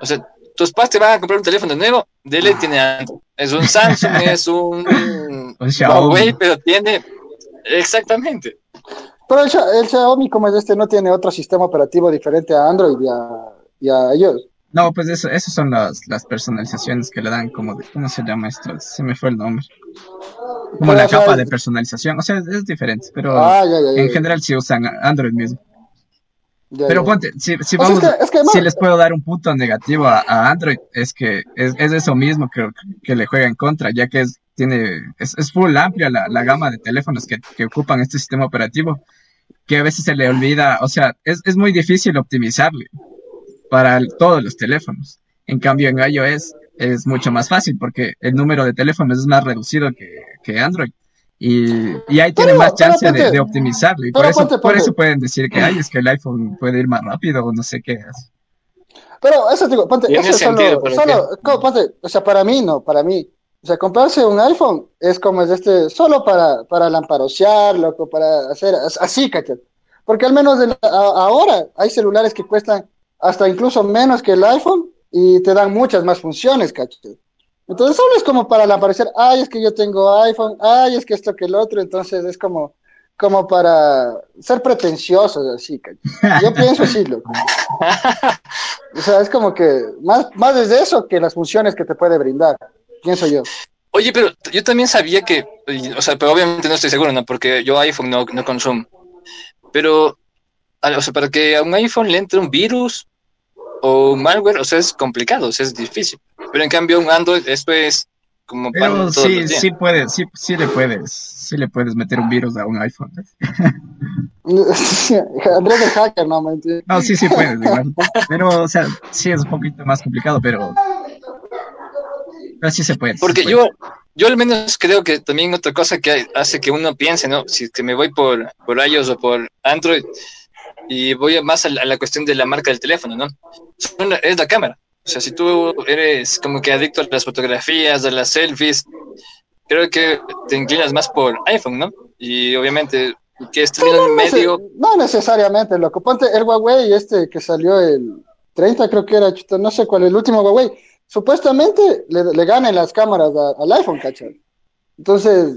O sea, tus padres te van a comprar un teléfono nuevo, Dele tiene Android. Es un Samsung, es un Huawei, pero tiene exactamente. Pero el, Xiaomi como es este no tiene otro sistema operativo diferente a Android y a, y a iOS. No, pues eso, esas son las, las personalizaciones que le dan como de, ¿cómo se llama esto? Se me fue el nombre. Como la capa de personalización, o sea, es, diferente, pero ah, en general sí usan Android mismo. Pero ponte, si, si vamos, si les puedo dar un punto negativo a, Android, es que es, es, eso mismo que, que, le juega en contra, ya que es, tiene, es, es full amplia la, la, gama de teléfonos que, que ocupan este sistema operativo, que a veces se le olvida, o sea, es, es muy difícil optimizarle para todos los teléfonos. En cambio, en iOS es mucho más fácil porque el número de teléfonos es más reducido que, Android. Y, y ahí tiene más chance de, optimizarlo. Y por, eso, por eso pueden decir que ay, es que el iPhone puede ir más rápido o no sé qué. Pero eso digo, ponte, eso solo, solo ponte, o sea, para mí no, para mí. O sea, comprarse un iPhone es como es este, solo para, para lamparosear, loco, para hacer así, ¿cachai? Porque al menos ahora hay celulares que cuestan hasta incluso menos que el iPhone y te dan muchas más funciones, ¿cachai? Entonces solo es como para aparecer, ay, es que yo tengo iPhone, ay, es que esto que el otro, entonces es como, como para ser pretenciosos así. Yo pienso así, loco. O sea, es como que más, más desde eso que las funciones que te puede brindar, pienso yo. Oye, pero yo también sabía que, o sea, pero obviamente no estoy seguro, ¿no? Porque yo iPhone no, no consumo. Pero, o sea, para que a un iPhone le entre un virus, o un malware, o sea, es complicado, o sea, es difícil. Pero en cambio, un Android, esto es como Pero pan sí, los días. sí puedes, sí, sí le puedes, sí le puedes meter un virus a un iPhone. Andrés el hacker, no, mentira. No, sí, sí puedes, igual. Pero, o sea, sí es un poquito más complicado, pero, pero sí se puede. Porque se puede. yo, yo al menos creo que también otra cosa que hace que uno piense, ¿no? Si es que me voy por, por iOS o por Android y voy más a la, a la cuestión de la marca del teléfono, ¿no? Es la cámara. O sea, si tú eres como que adicto a las fotografías, a las selfies, creo que te inclinas más por iPhone, ¿no? Y obviamente que en No, sé- medio, no necesariamente, loco. Ponte el Huawei este que salió el 30, creo que era, no sé cuál, el último Huawei. Supuestamente le, le ganan las cámaras a- al iPhone, ¿cachai? Entonces,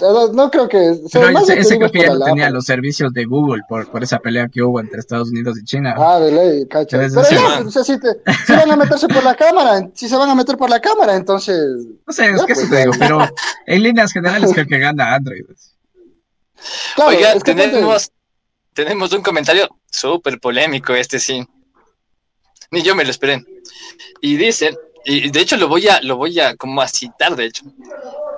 no creo que... o sea, ese, ese que ya la tenía los servicios de Google por, por esa pelea que hubo entre Estados Unidos y China. Ah, de ley, ¿cachai? Debe Pero ya, o sea, si, te- si van a meterse por la cámara, si se van a meter por la cámara, entonces... No sé, es que pues, eso te digo, pero en líneas generales creo que gana Android. Claro, Oiga, es que ponte- tenemos, tenemos un comentario súper polémico, este sí. Ni yo me lo esperé. Y dice, y de hecho lo voy a, lo voy a como a citar, de hecho.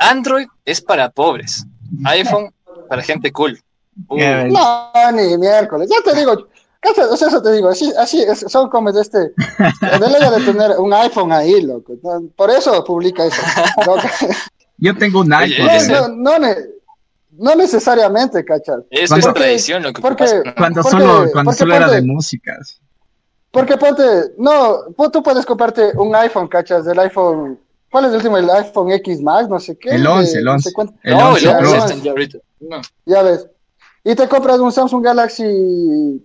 Android es para pobres. iPhone para gente cool. Uh. No, ni miércoles. Ya te digo, ¿cachai? o sea, eso te digo, así, así es- son como de este, de ley de tener un iPhone ahí, loco. ¿no? Por eso publica eso. No, Yo tengo un iPhone. no, no, no ne- no necesariamente, ¿cachai? eso es tradición, lo que porque- pasa. Cuando Porque- solo, cuando porque solo era ponte- de músicas. Porque ponte, no, tú puedes comprarte un iPhone, ¿cachas? Del iPhone, ¿cuál es el último? El iPhone X Max, no sé qué. El de- 11, el no 11. sé cuánto. El no, 11 el Pro. 11 ya, está ya ahorita. No. Ya ves. Y te compras un Samsung Galaxy,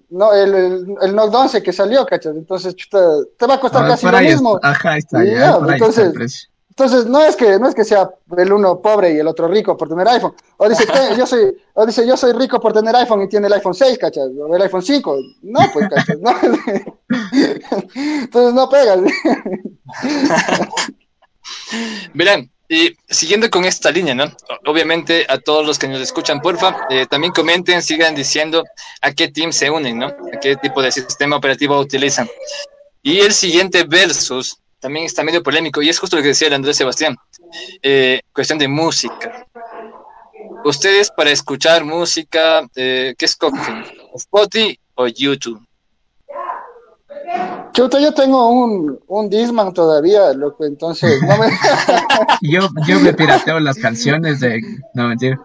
no, el, el, el Note 11 que salió, ¿cachas? Entonces, chuta, te va a costar Ah, casi lo mismo. está. Ajá, ahí está. Y ya, ya, por ahí está entonces- el. Entonces, no es que no es que sea el uno pobre y el otro rico por tener iPhone. O dice que yo soy o dice yo soy rico por tener iPhone y tiene el iPhone 6, ¿cachas? O el iPhone 5. No, pues, ¿cachas? No. Entonces no pegas. Verán, y siguiendo con esta línea, ¿no? Obviamente a todos los que nos escuchan, porfa, eh, también comenten, sigan diciendo a qué team se unen, ¿no? A qué tipo de sistema operativo utilizan. Y el siguiente versus también está medio polémico y es justo lo que decía el Andrés Sebastián. Eh, cuestión de música. Ustedes para escuchar música, eh, ¿qué escogen? ¿Spotify o YouTube? Chuta, yo tengo un, un Disman todavía, loco, entonces no me, Yo, yo me pirateo las canciones de. No, mentira.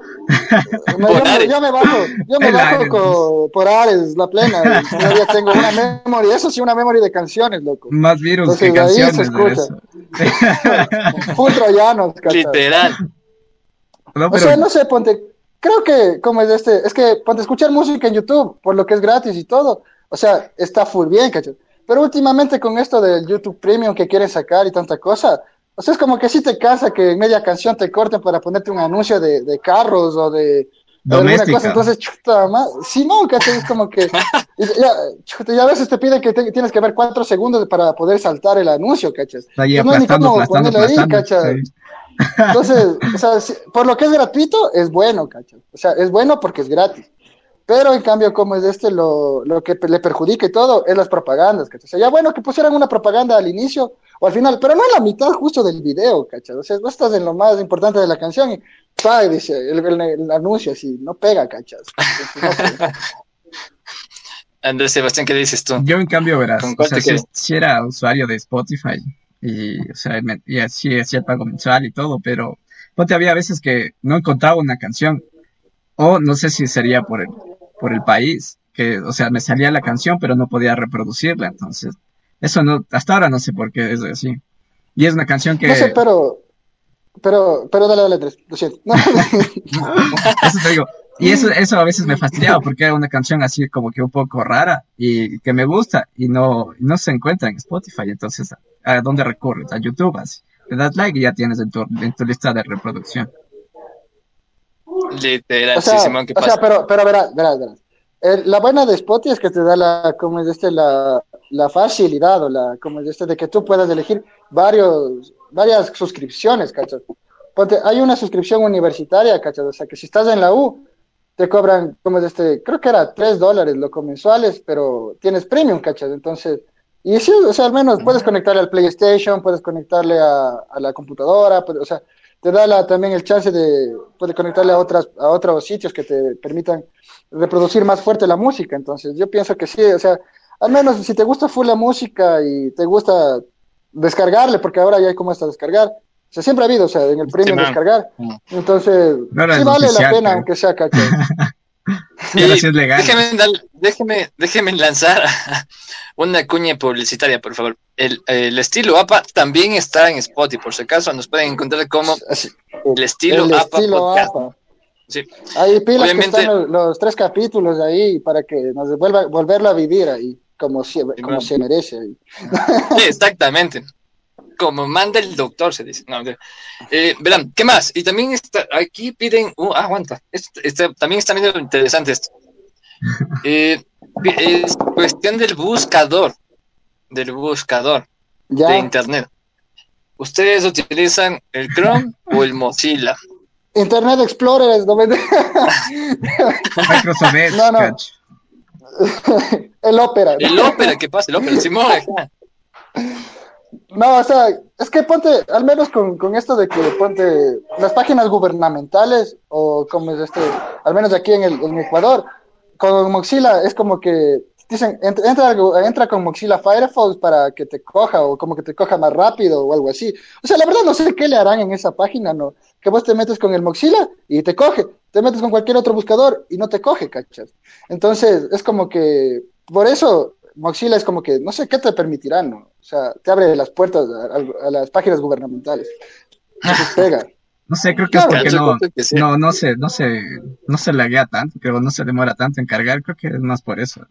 yo, me, Ares. yo me bajo, yo me El bajo Ares. por Ares, la plena. ya tengo una memory, eso sí, una memory de canciones, loco. Más virus que Entonces, ahí se canciones. de escucha. troyanos. Literal. No, O pero sea, no sé, ponte, creo que como es este, es que ponte escuchar música en YouTube, por lo que es gratis y todo, o sea, está full bien, ¿cachai? Pero últimamente con esto del YouTube Premium que quieren sacar y tanta cosa, o sea, es como que sí te cansa que en media canción te corten para ponerte un anuncio de, de carros o de, de alguna cosa, entonces, chuta, más, sí, no, ¿cachai? Es como que, ya, chuta, y a veces te piden que te- tienes que ver cuatro segundos para poder saltar el anuncio, Pues no hay ni cómo ponerle ahí, sí. Entonces, o sea, si- por lo que es gratuito, es bueno, ¿cachai? O sea, es bueno porque es gratis. Pero en cambio, como es este, lo, lo que le perjudica y todo es las propagandas, ¿cachai? O sea, ya bueno que pusieran una propaganda al inicio o al final, pero no en la mitad justo del video, ¿cachai? O sea, vos estás en lo más importante de la canción y ¡pah! dice el, el- el anuncio así, no pega, ¿cachai? Entonces, no pega. Andrés Sebastián, ¿qué dices tú? Yo, en cambio, verás, ¿Con o sea, si, era usuario de Spotify y, o sea, me- y así hacía el pago mensual y todo, pero ponte había veces que no encontraba una canción o no sé si sería por el, por el país, que, o sea, me salía la canción pero no podía reproducirla, entonces, eso no, hasta ahora no sé por qué es así. Y es una canción que, No sé, pero, pero, pero dale, dale, tres, lo siento. No, eso te digo, y eso, eso a veces me fastidiaba porque era una canción así como que un poco rara y que me gusta y no, no se encuentra en Spotify. Entonces, ¿a dónde recurres? A YouTube, así. Le das like y ya tienes en tu, en tu lista de reproducción. Literal, O sea, sí, Simón, ¿qué o pasa? sea, pero, pero verás, verás, verás. El- la buena de Spotify es que te da la, como es este, la, la facilidad o la, como es este, de que tú puedas elegir varios, varias suscripciones, ¿cachai? Ponte, hay una suscripción universitaria, ¿cachai? O sea, que si estás en la U, te cobran, como es este, creo que era 3 dólares loco mensuales, pero tienes premium, ¿cachai? Entonces, Y sí, o sea, al menos puedes conectarle al PlayStation, puedes conectarle a, a la computadora, o sea, te da la, también el chance de, puedes conectarle a, otras, a otros sitios que te permitan reproducir más fuerte la música. Entonces, yo pienso que sí, o sea, al menos si te gusta full la música y te gusta descargarle, porque ahora ya hay como hasta descargar, o sea, siempre ha habido, o sea, en el premio descargar. Entonces, sí vale la pena, aunque sea cacho. déjeme, déjeme, lanzar una cuña publicitaria, por favor. El, estilo APA también está en Spotify, por si acaso nos pueden encontrar como el estilo APA. Sí. Hay pilas que están los, tres capítulos ahí para que nos vuelva volverlo a vivir ahí, como, como se merece. Sí, exactamente como manda el doctor, se dice. Eh, verán, ¿qué más? Y también está, aquí piden, uh, aguanta, también está viendo interesante esto. Eh, es cuestión del buscador, del buscador de Internet. ¿Ustedes utilizan el Chrome o el Mozilla? Internet Explorer es donde... Microsoft no, no. el Opera. El Opera, ¿qué pasa? El Opera, Simón. No, o sea, es que ponte, al menos con, con, esto de que ponte las páginas gubernamentales, o como es este, al menos aquí en, el, en Ecuador, con Moxila es como que dicen, entra, entra con Moxila Firefox para que te coja, o como que te coja más rápido, o algo así. O sea, la verdad no sé qué le harán en esa página, ¿no? Que vos te metes con el Moxila y te coge, te metes con cualquier otro buscador y no te coge, ¿cachas? Entonces, es como que, por eso, Moxila es como que, no sé qué te permitirán, ¿no? O sea, te abre las puertas a, las páginas gubernamentales. Entonces pega. No sé, creo que es porque no, no, no se, no se, no se laguea tanto, creo, no se demora tanto en cargar, creo que es más por eso.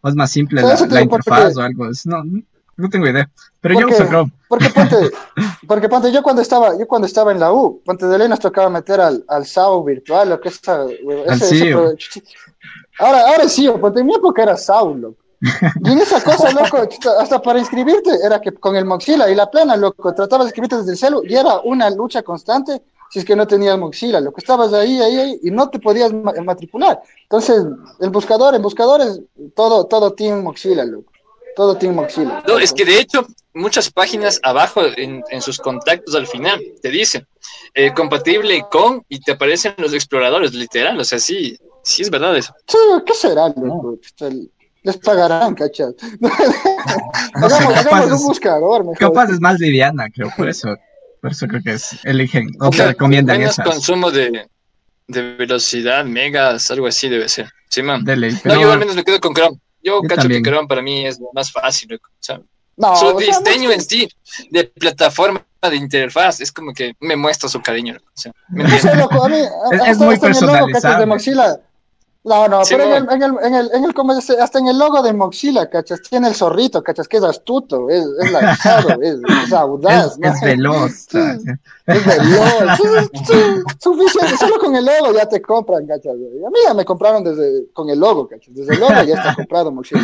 O es más simple la, interfaz o algo, no, no tengo idea. Pero yo uso Chrome. Porque ponte, porque ponte, yo cuando estaba, yo cuando estaba en la U, ponte de ley nos tocaba meter al, al SAO virtual, lo que es ese, ahora, ahora sí, ponte en mi época era SAO, loco. Y en esa cosa, loco, hasta para inscribirte, era que con el Moxila y la plana, loco, tratabas de inscribirte desde el celu y era una lucha constante si es que no tenías Moxila, lo que estabas ahí, ahí, ahí, y no te podías matricular. Entonces, el buscador, en buscadores, todo, todo tiene Moxila, loco. Todo tiene Moxila. No, es que de hecho, muchas páginas abajo en, en sus contactos al final te dicen eh, compatible con y te aparecen los exploradores, literal. O sea, sí, sí es verdad eso. Sí, ¿qué será, loco? Les pagarán, ¿cachas? hagamos, un buscador. Mejor. Capaz es más liviana, creo, por eso, por eso creo que es, eligen, o te recomiendan menos consumo de, de velocidad, megas, algo así debe ser. Sí, man. No, yo al menos me quedo con Chrome. Yo, cacho que Chrome para mí es más fácil. O sea, su diseño en sí de plataforma de interfaz es como que me muestra su cariño. O sea, es, muy personalizado. No, no, pero en, el, en, el, en, el, en el, como hasta en el logo de Moxila, ¿cachas? Tiene el zorrito, ¿cachas? Que es astuto, es, es lanzado, es, es audaz. Es, ¿no? es veloz. es veloz. suficiente, solo con el logo ya te compran, ¿cachas? A mí ya me compraron desde, con el logo, ¿cachas? Desde el logo ya está comprado Moxila.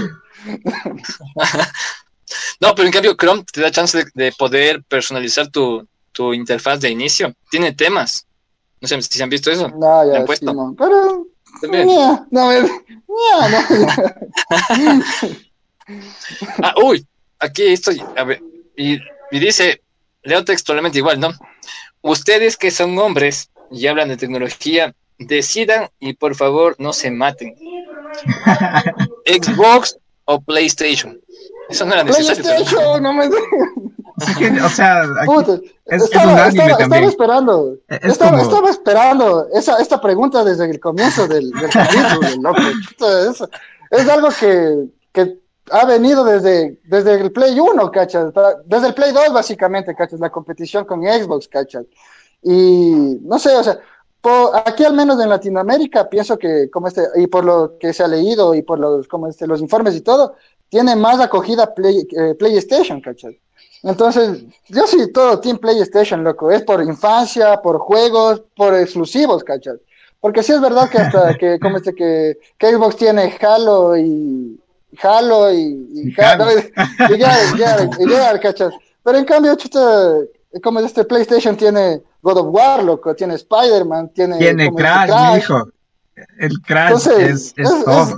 no, pero en cambio Chrome te da chance de, de poder personalizar tu, tu interfaz de inicio. Tiene temas. No sé si se han visto eso. No, ya, sí, no. Pero no, no, ah, uy, aquí estoy. A ver, y, dice, leo textualmente igual, ¿no? Ustedes que son hombres y hablan de tecnología, decidan y por favor no se maten. Xbox o PlayStation. Eso no era necesario. PlayStation, no me o sea, es, estaba, estaba, esperando, estaba, esperando esa, esta pregunta desde el comienzo del, del capítulo, Es, es, algo que, que, ha venido desde, desde el Play 1, ¿cachas? Desde el Play 2, básicamente, ¿cachas? La competición con Xbox, ¿cachas? Y no sé, o sea, aquí al menos en Latinoamérica, pienso que, como este, y por lo que se ha leído y por los, como este, los informes y todo, tiene más acogida Play, eh, PlayStation, ¿cachas? Entonces, yo sí, todo Team PlayStation, loco. Es por infancia, por juegos, por exclusivos, ¿cachas? Porque sí es verdad que hasta que, como este, que, Xbox tiene Halo y Halo y, Halo, y, ya, ¿cachas? Pero en cambio, chuta, como este PlayStation tiene God of War, loco, tiene Spider-Man, tiene... Tiene Crash, hijo. El Crash es, es, todo.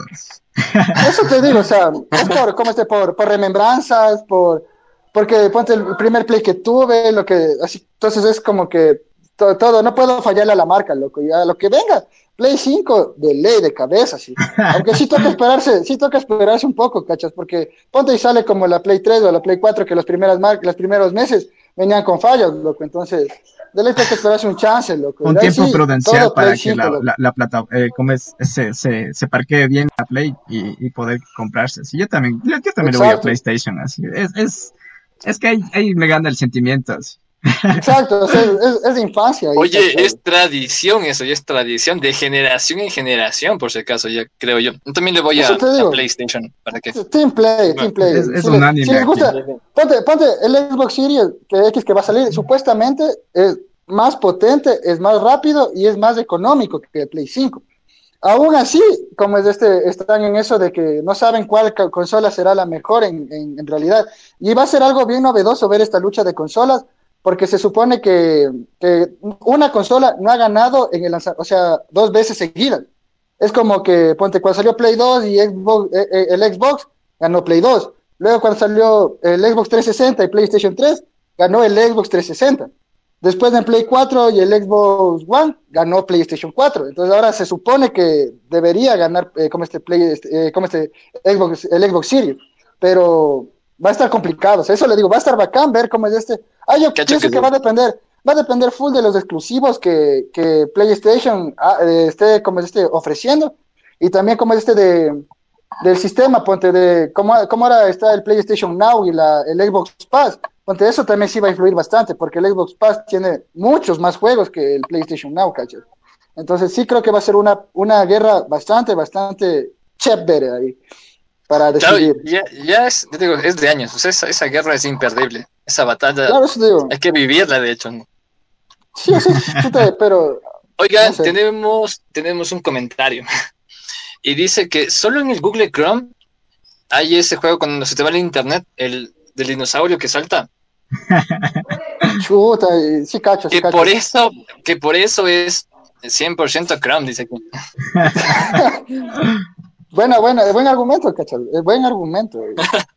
Eso te digo, o sea, es por, ¿cómo este? Por, por remembranzas, por, porque ponte el primer play que tuve, lo que, así, entonces es como que todo, todo, no puedo fallarle a la marca, loco, ya lo que venga, Play 5 de ley, de cabeza, sí. Aunque sí toca esperarse, sí toca esperarse un poco, cachas, porque ponte y sale como la Play 3 o la Play 4 que los primeras los primeros meses venían con fallos, loco, entonces toca esperarse un chance, loco. Un tiempo prudencial para que la, la, plata, eh, como es, se, se, se, parquee bien la Play y, y poder comprarse. Sí, yo también, yo, también le voy a PlayStation, así. Es, es, es que ahí, ahí me gana el sentimiento, así. Exacto, es, de infancia. Oye, es tradición eso, ya es tradición de generación en generación, por si acaso, ya creo yo. También le voy a, PlayStation, ¿para qué? Team Play, Team Play. Es, un anime. Si les gusta, ponte, ponte el Xbox Series que X que va a salir, supuestamente es más potente, es más rápido y es más económico que el Play 5. Aún así, como es este, están en eso de que no saben cuál consola será la mejor en, en, en realidad. Y va a ser algo bien novedoso ver esta lucha de consolas porque se supone que, una consola no ha ganado en el lanzamiento, o sea, dos veces seguidas. Es como que, ponte, cuando salió Play 2 y Xbox, eh, eh, el Xbox, ganó Play 2. Luego cuando salió el Xbox 360 y PlayStation 3, ganó el Xbox 360. Después en Play 4 y el Xbox One, ganó PlayStation 4. Entonces ahora se supone que debería ganar eh, como este Play, este, como este Xbox, el Xbox Series. Pero va a estar complicado. O sea, eso le digo, va a estar bacán ver cómo es este. Ah, yo pienso que va a depender, va a depender full de los exclusivos que, que PlayStation ah, eh, esté, como es este, ofreciendo. Y también como es este de del sistema, ponte de cómo, cómo ahora está el PlayStation Now y la, el Xbox Pass. Ponte, eso también sí va a influir bastante, porque el Xbox Pass tiene muchos más juegos que el PlayStation Now, ¿cachai? Entonces sí creo que va a ser una, una guerra bastante, bastante chévere ahí para decidir. Claro, ya, ya es, digo, es de años, o sea, esa, esa, guerra es imperdible, esa batalla claro, eso digo. hay que vivirla, de hecho. Sí, sí, pero... Oigan, no sé. tenemos, tenemos un comentario y dice que solo en el Google Chrome hay ese juego cuando se te va el internet, el del dinosaurio que salta. Chuta, sí cacho, sí que cacho. por eso, que por eso es 100% Chrome, dice aquí. Buena, buena, buen argumento, cachal, buen argumento.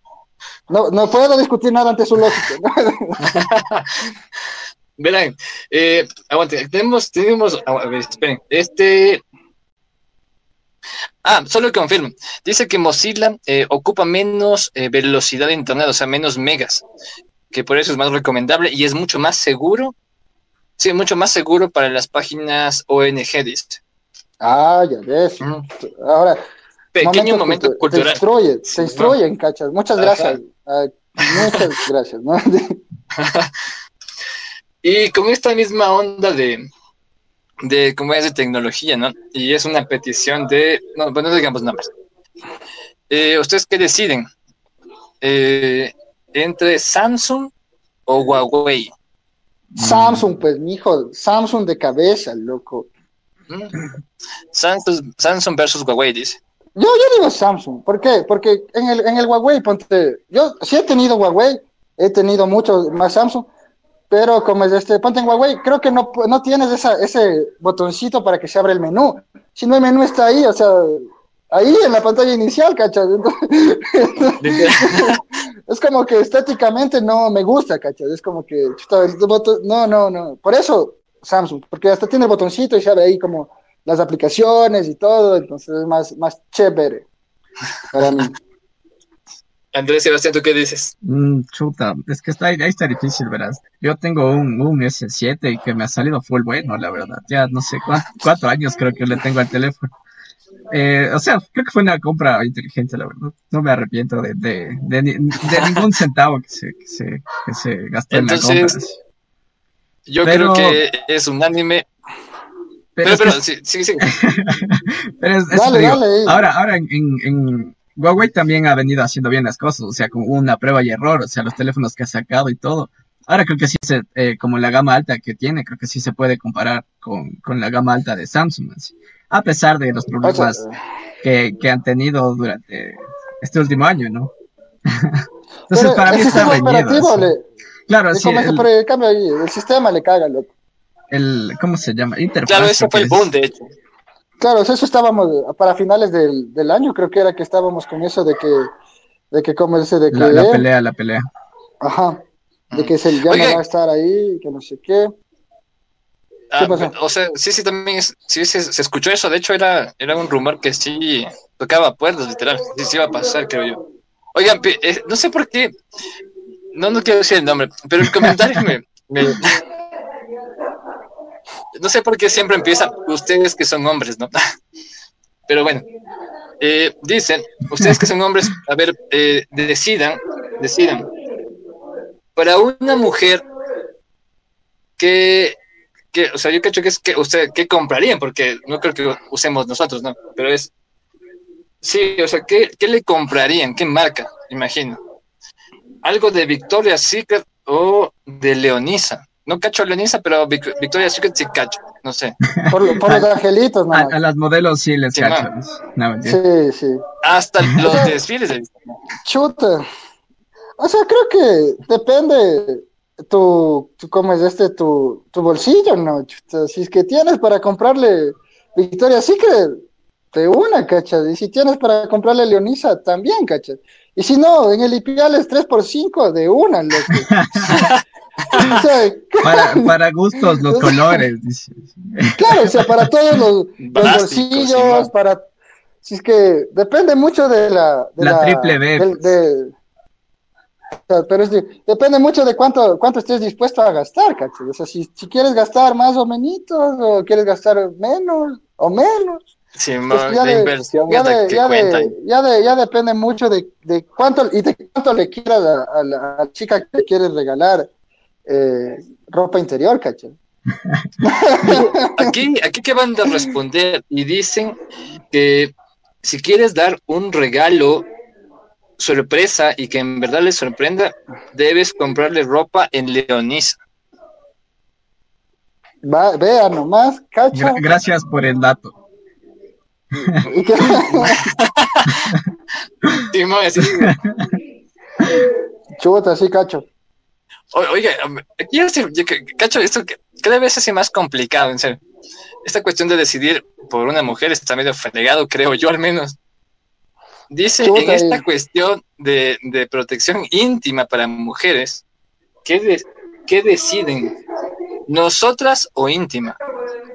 No, no puedo discutir nada ante su lógica. Verán, eh, aguante, tenemos, tenemos, a ver, esperen, este, ah, solo confirmo, dice que Mozilla eh, ocupa menos eh, velocidad de internet, o sea, menos megas, que por eso es más recomendable y es mucho más seguro, sí, mucho más seguro para las páginas ONG, dice. Ah, ya ves. Mm. Ahora, pequeño momento, momento cultural. Se instruye, se instruyen, no. cachas. Muchas gracias. Muchas gracias. ¿no? y con esta misma onda de, de cómo es de tecnología, ¿no? Y es una petición de, no, bueno, no digamos nombres. Eh, ¿Ustedes qué deciden? Eh, ¿Entre Samsung o Huawei? Samsung, pues, mijo, Samsung de cabeza, loco. Mm. Samsung, Samsung versus Huawei, dice. Yo, yo digo Samsung. ¿Por qué? Porque en el, en el Huawei, ponte, yo sí he tenido Huawei, he tenido mucho más Samsung, pero como es este, ponte en Huawei, creo que no, no tienes esa, ese botoncito para que se abra el menú. Si no el menú está ahí, o sea, ahí en la pantalla inicial, ¿cachas? es como que estéticamente no me gusta, ¿cachas? Es como que, no, no, no. Por eso Samsung, porque hasta tiene el botoncito y se abre ahí como las aplicaciones y todo, entonces es más, más chévere para mí. Andrés Sebastián, ¿tú qué dices? Mm, chuta, es que está, ahí está difícil, verás. Yo tengo un, un S7 y que me ha salido full bueno, la verdad. Ya no sé cuánto, cuatro años creo que le tengo al teléfono. Eh, o sea, creo que fue una compra inteligente, la verdad. No me arrepiento de, de, de, de ningún centavo que se, que se, que se gastó Entonces, en la compra. Yo pero, creo que es unánime pero, pero, pero sí, sí, sí. pero es, es dale, digo, dale. Ahora, ahora en, en, Huawei también ha venido haciendo bien las cosas, o sea, con una prueba y error, o sea, los teléfonos que ha sacado y todo. Ahora creo que sí, se, eh, como la gama alta que tiene, creo que sí se puede comparar con, con la gama alta de Samsung, así. a pesar de los problemas o sea, que, que, han tenido durante este último año, ¿no? Entonces, para mí está reñido. Claro, sí. El, el cambio ahí, el sistema le caga, loco el ¿cómo se llama? Interfaz. Claro, eso fue el boom, de hecho. Claro, eso estábamos para finales del, del año, creo que era que estábamos con eso de que, de que como ese de que... La, la pelea, la pelea. Ajá, de que se ya no va a estar ahí, que no sé qué. Ah, o sea, sí, sí, también es, sí, se, se, escuchó eso. De hecho, era, era un rumor que sí tocaba puertas, literal. Sí, sí iba a pasar, creo yo. Oigan, eh, no sé por qué. No, no quiero decir el nombre, pero el comentario me, me, No sé por qué siempre empiezan ustedes que son hombres, ¿no? Pero bueno, eh, dicen, ustedes que son hombres, a ver, eh, decidan, decidan. Para una mujer que, que, o sea, yo cacho que es que usted, ¿qué comprarían? Porque no creo que usemos nosotros, ¿no? Pero es, sí, o sea, ¿qué, qué le comprarían? ¿Qué marca? Imagino. Algo de Victoria's Secret o de Leonisa. No cacho a Leonisa, pero Victoria Secret sí cacho, no sé. Por, los angelitos, no. A, las modelos sí les cacho. sí, sí. Hasta los desfiles. De... Chuta. O sea, creo que depende tu, tu cómo es este, tu, tu bolsillo, ¿no? Chuta. Si es que tienes para comprarle Victoria Secret, de una, ¿cachas? Y si tienes para comprarle Leonisa, también, ¿cachas? Y si no, en el Ipial es 3 por 5 de una, loco. para, para gustos, los colores. Claro, o sea, para todos los, bolsillos, para... Si es que depende mucho de la... De la, triple B. pero es depende mucho de cuánto, cuánto estés dispuesto a gastar, ¿cachai? O sea, si, si quieres gastar más o menos, o quieres gastar menos o menos. Sí, pues ya, de, inversión ya, de, ya, de, ya, depende mucho de, de cuánto y de cuánto le quieras a, la, chica que quieres regalar eh, ropa interior, cacho. aquí, aquí que van a responder y dicen que si quieres dar un regalo sorpresa y que en verdad le sorprenda, debes comprarle ropa en Leonisa. Va, vea nomás, cacho. gracias por el dato. Chuta, sí, cacho. Oiga, aquí cacho, esto cada vez es más complicado, en serio. Esta cuestión de decidir por una mujer está medio fregado, creo yo al menos. Dice en esta cuestión de, protección íntima para mujeres, ¿qué, ¿qué deciden? ¿Nosotras o íntima?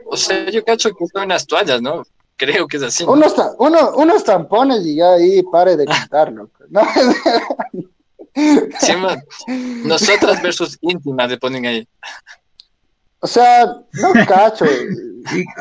O sea, yo cacho que son unas toallas, ¿no? Creo que es así. Unos, uno, unos tampones y ya ahí pare de contarlo. ¿no? nosotras versus íntimas le ponen ahí. O sea, no cacho.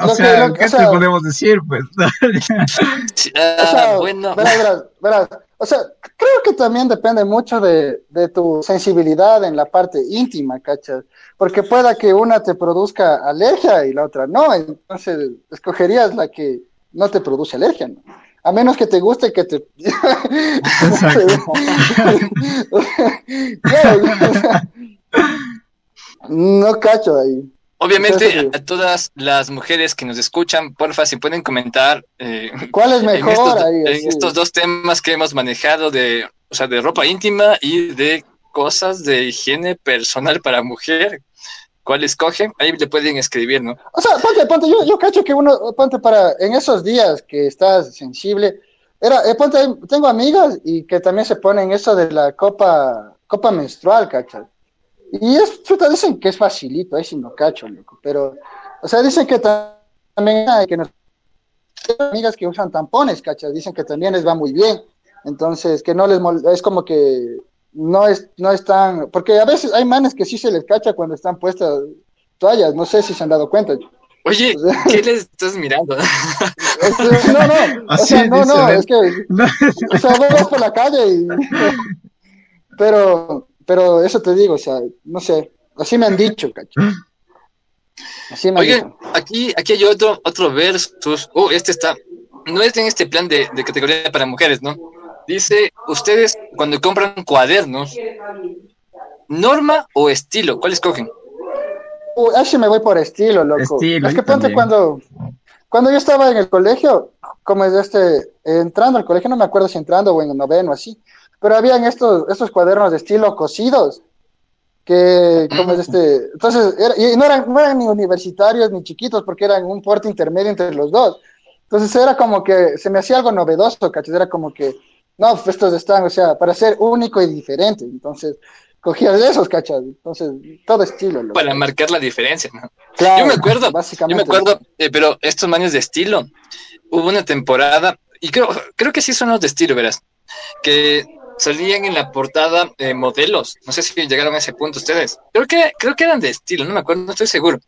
o sea, ¿qué te podemos decir, pues? o sea, bueno. verás, verás, O sea, creo que también depende mucho de, de tu sensibilidad en la parte íntima, ¿cachas? Porque pueda que una te produzca alergia y la otra no, entonces escogerías la que no te produce alergia, ¿no? A menos que te guste que te... no cacho ahí. Obviamente, a todas las mujeres que nos escuchan, porfa, si pueden comentar eh, cuál es mejor en, estos, ahí, en estos, dos temas que hemos manejado de, o sea, de ropa íntima y de cosas de higiene personal para mujer. ¿Cuál escoge? Ahí le pueden escribir, ¿no? O sea, ponte, ponte, yo, yo cacho que uno, ponte para, en esos días que estás sensible, era, eh, ponte, tengo amigas y que también se ponen eso de la copa, copa menstrual, cacho. Y es, chuta, dicen que es facilito, ahí sí no cacho, loco, pero, o sea, dicen que también hay que nos, amigas que usan tampones, cacho, dicen que también les va muy bien, entonces, que no les, es como que no es, no es tan, porque a veces hay manes que sí se les cacha cuando están puestas toallas, no sé si se han dado cuenta. Oye, ¿qué les estás mirando? no, no, o sea, no, no, es que, o sea, vas por la calle y, pero, pero eso te digo, o sea, no sé, así me han dicho, cacho. Así me Oye, aquí, aquí hay otro, otro versus, oh, este está, no es en este plan de, de categoría para mujeres, ¿no? Dice, ustedes cuando compran cuadernos, norma o estilo, ¿cuál escogen? Uh, así me voy por estilo, loco. es que ponte cuando, cuando yo estaba en el colegio, como es este, entrando al colegio, no me acuerdo si entrando o en el noveno, así, pero habían estos, estos cuadernos de estilo cosidos, que, como es este, entonces, y no eran, no eran ni universitarios ni chiquitos, porque eran un puerto intermedio entre los dos. Entonces era como que se me hacía algo novedoso, ¿cachai? Era como que, no, pues estos están, o sea, para ser único y diferente. Entonces, cogías de esos, ¿cachai? Entonces, todo estilo. Loco. Para marcar la diferencia, ¿no? Claro, yo me acuerdo, básicamente. Yo me acuerdo, eh, pero estos manes de estilo, hubo una temporada, y creo, creo que sí son los de estilo, verás, que salían en la portada eh, modelos. No sé si llegaron a ese punto ustedes. Creo que, creo que eran de estilo, no me acuerdo, no estoy seguro.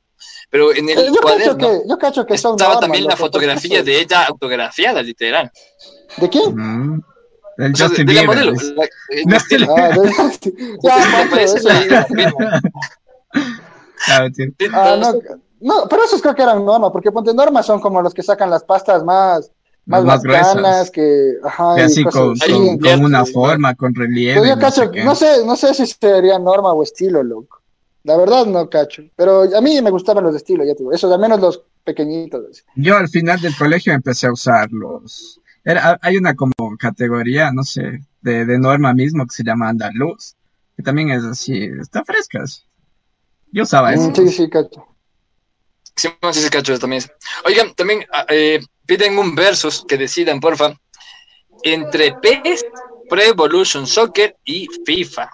Pero en el yo cuaderno que, yo cacho que estaba también la fotografía de ella autografiada, literal. ¿De quién? Mm. El Justin de, la modelo. La, no, estilo. Ah, de, ya, parece la, ah, ah, no, no, pero esos creo que eran normas, porque ponte normas son como los que sacan las pastas más más, más bacanas, que, ajá, así con, con, con, una forma, con relieve. Pues yo cacho, no sé, no sé si sería norma o estilo, loco. La verdad no cacho, pero a mí me gustaban los de estilo, ya te digo, esos al menos los pequeñitos. Yo al final del colegio empecé a usarlos. Era, hay una como categoría, no sé, de, de norma mismo que se llama andaluz, que también es así, está fresca. Yo usaba mm, eso. Sí, sí, cacho. Sí, sí, sí, cacho también. Oigan, también ah, eh, piden un versus que decidan, porfa, entre PES, Pro Evolution Soccer y FIFA,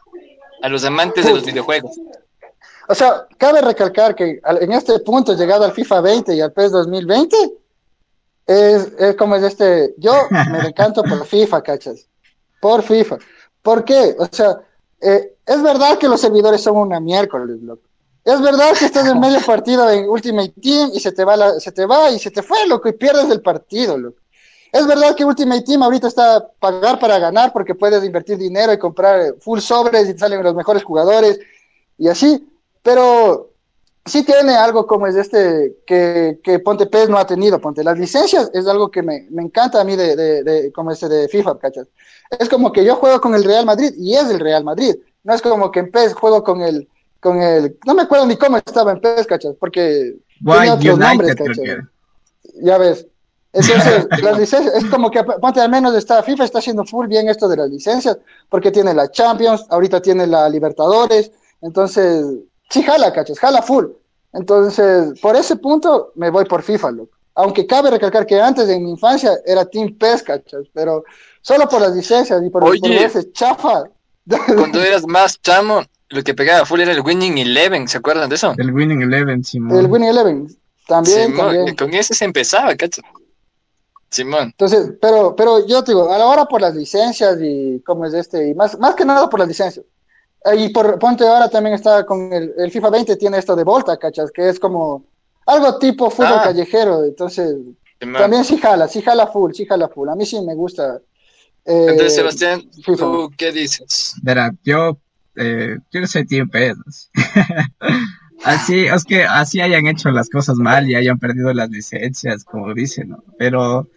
a los amantes de los videojuegos. O sea, cabe recalcar que en este punto, llegado al FIFA 20 y al PES 2020, es, es como es este, yo me encanto por FIFA, cachas, por FIFA. ¿Por qué? O sea, eh, es verdad que los servidores son una miércoles, loco. Es verdad que estás en medio partido en Ultimate Team y se te va, la, se te va y se te fue, loco, y pierdes el partido, loco. Es verdad que Ultimate Team ahorita está pagar para ganar porque puedes invertir dinero y comprar full sobres y salen los mejores jugadores y así, pero sí tiene algo como es este que, que Ponte PES no ha tenido, Ponte. Las licencias es algo que me, me encanta a mí de, de, de, como este de FIFA, ¿cachas? Es como que yo juego con el Real Madrid y es el Real Madrid. No es como que en PES juego con el, con el, no me acuerdo ni cómo estaba en PES, ¿cachas? Porque tenía otros nombres, ¿cachas? Ya ves. Entonces, las licencias, es como que, ponte al menos está, FIFA está haciendo full bien esto de las licencias, porque tiene la Champions, ahorita tiene la Libertadores, entonces, sí jala, ¿cachas? Jala full. Entonces, por ese punto, me voy por FIFA, loco. Aunque cabe recalcar que antes de mi infancia era Team PES, ¿cachas? Pero solo por las licencias y por, Oye, por ese chafa. Cuando eras más chamo, lo que pegaba full era el Winning Eleven, ¿se acuerdan de eso? El Winning Eleven, Simón. El Winning Eleven, también, Simón, también. Con ese se empezaba, cacho. Simón. Entonces, pero, pero yo te digo, a la hora por las licencias y cómo es este, y más, más que nada por las licencias. Y por ponte ahora también está con el, el FIFA 20 tiene esto de Volta, cachas, que es como algo tipo fútbol ah. callejero, entonces también sí jala, sí jala full, sí jala full. A mí sí me gusta. Eh, Entonces, Sebastián, ¿tú qué dices? Verá, yo eh, yo no soy Team PES. así, es que así hayan hecho las cosas mal y hayan perdido las licencias, como dicen, ¿no? Pero,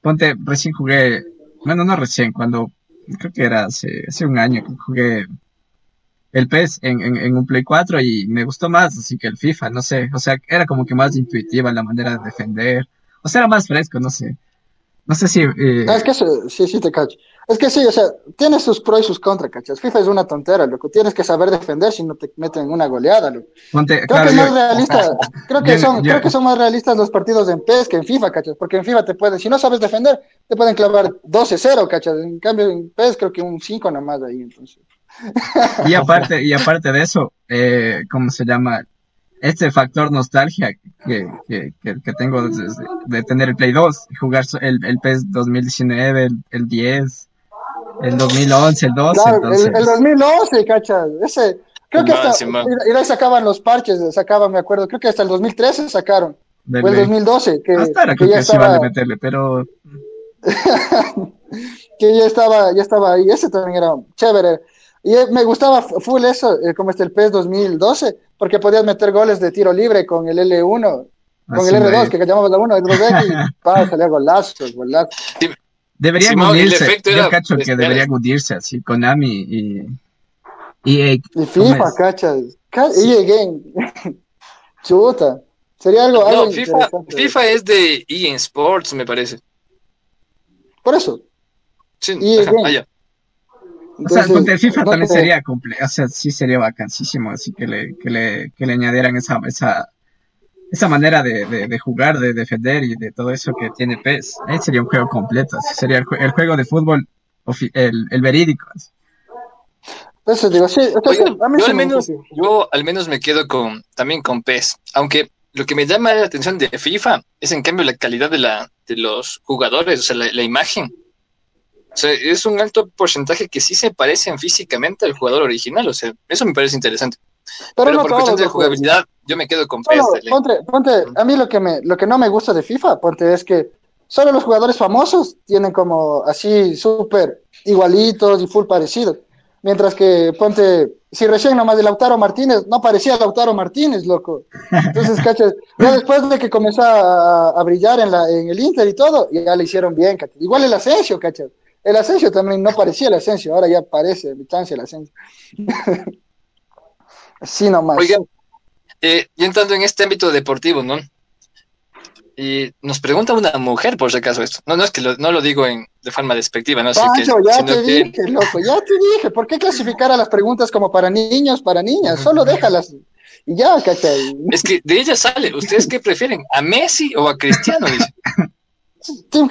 ponte, recién jugué, bueno, no recién, cuando, creo que era hace, hace un año que jugué el PES en, en, en, un Play 4 y me gustó más, así que el FIFA, no sé, o sea, era como que más intuitiva la manera de defender, o sea, era más fresco, no sé. No sé si... Eh... es que sí, sí te cacho. Es que sí, o sea, tiene sus pros y sus contras, ¿cachas? FIFA es una tontera, loco. Tienes que saber defender si no te meten una goleada, loco. Ponte, creo claro, que yo, realista, creo que son, yo, creo que son más realistas los partidos en PES que en FIFA, ¿cachas? Porque en FIFA te pueden, si no sabes defender, te pueden clavar 12-0, ¿cachas? En cambio en PES creo que un 5 nada más ahí, entonces. Y aparte, y aparte de eso, eh, ¿cómo se llama? este factor nostalgia que, que, que, que tengo de, de, tener el Play 2, jugar el, el PES 2019, el, el 10, el 2011, el 12. Claro, entonces... el, el, 2011, cachas. Ese, creo que hasta. Y ahí sacaban los parches, sacaban, me acuerdo. Creo que hasta el 2013 sacaron. Dele. O el 2012. Que, hasta ahora que ya estaba... vale meterle, pero. que ya estaba, ya estaba ahí. Ese también era chévere. Y me gustaba full eso, eh, como este el PES 2012, porque podías meter goles de tiro libre con el L1, con Así el R2, que llamamos la 1, el 2X, y para salía golazos, golazos. Deberían Simón, unirse, yo cacho que deberían unirse así, Konami y EA. Y FIFA, cachas. EA Game. Chuta. Sería algo, no, algo FIFA, FIFA es de EA Sports, me parece. Por eso. Sí, EA ajá, allá. Entonces, o sea, el FIFA no también como... sería comple o sea, sí sería vacancísimo, así que le, que le, que le añadieran esa, esa, esa manera de, de, jugar, de defender y de todo eso que tiene PES, ahí sería un juego completo, sería el, juego de fútbol, el, el verídico. Pues digo, sí, yo, al menos, yo al menos me quedo con también con PES, aunque lo que me llama la atención de FIFA es en cambio la calidad de, la, de los jugadores, o sea, la, imagen. O sea, es un alto porcentaje que sí se parecen físicamente al jugador original, o sea, eso me parece interesante. Pero, por cuestión de jugabilidad, yo me quedo con PES. ponte, ponte, a mí lo que, me, lo que no me gusta de FIFA, ponte, es que solo los jugadores famosos tienen como así súper igualitos y full parecidos. Mientras que, ponte, si recién nomás de Lautaro Martínez, no parecía Lautaro Martínez, loco. Entonces, cachas, ya después de que comenzó a, brillar en, la, en el Inter y todo, ya le hicieron bien, cachas. Igual el Asensio, cachas. El Asensio también no parecía el Asensio, ahora ya parece, mi chance el Asensio. Así nomás. Oigan, eh, y entrando en este ámbito deportivo, ¿no? Y nos pregunta una mujer, por si acaso, esto. No, no es que lo, no lo digo en, de forma despectiva, ¿no? Pancho, ya te dije, loco, ya te dije. ¿Por qué clasificar a las preguntas como para niños, para niñas? Solo déjalas. Y ya, ¿cachai? Es que de ella sale. ¿Ustedes qué prefieren? ¿A Messi o a Cristiano? Dice.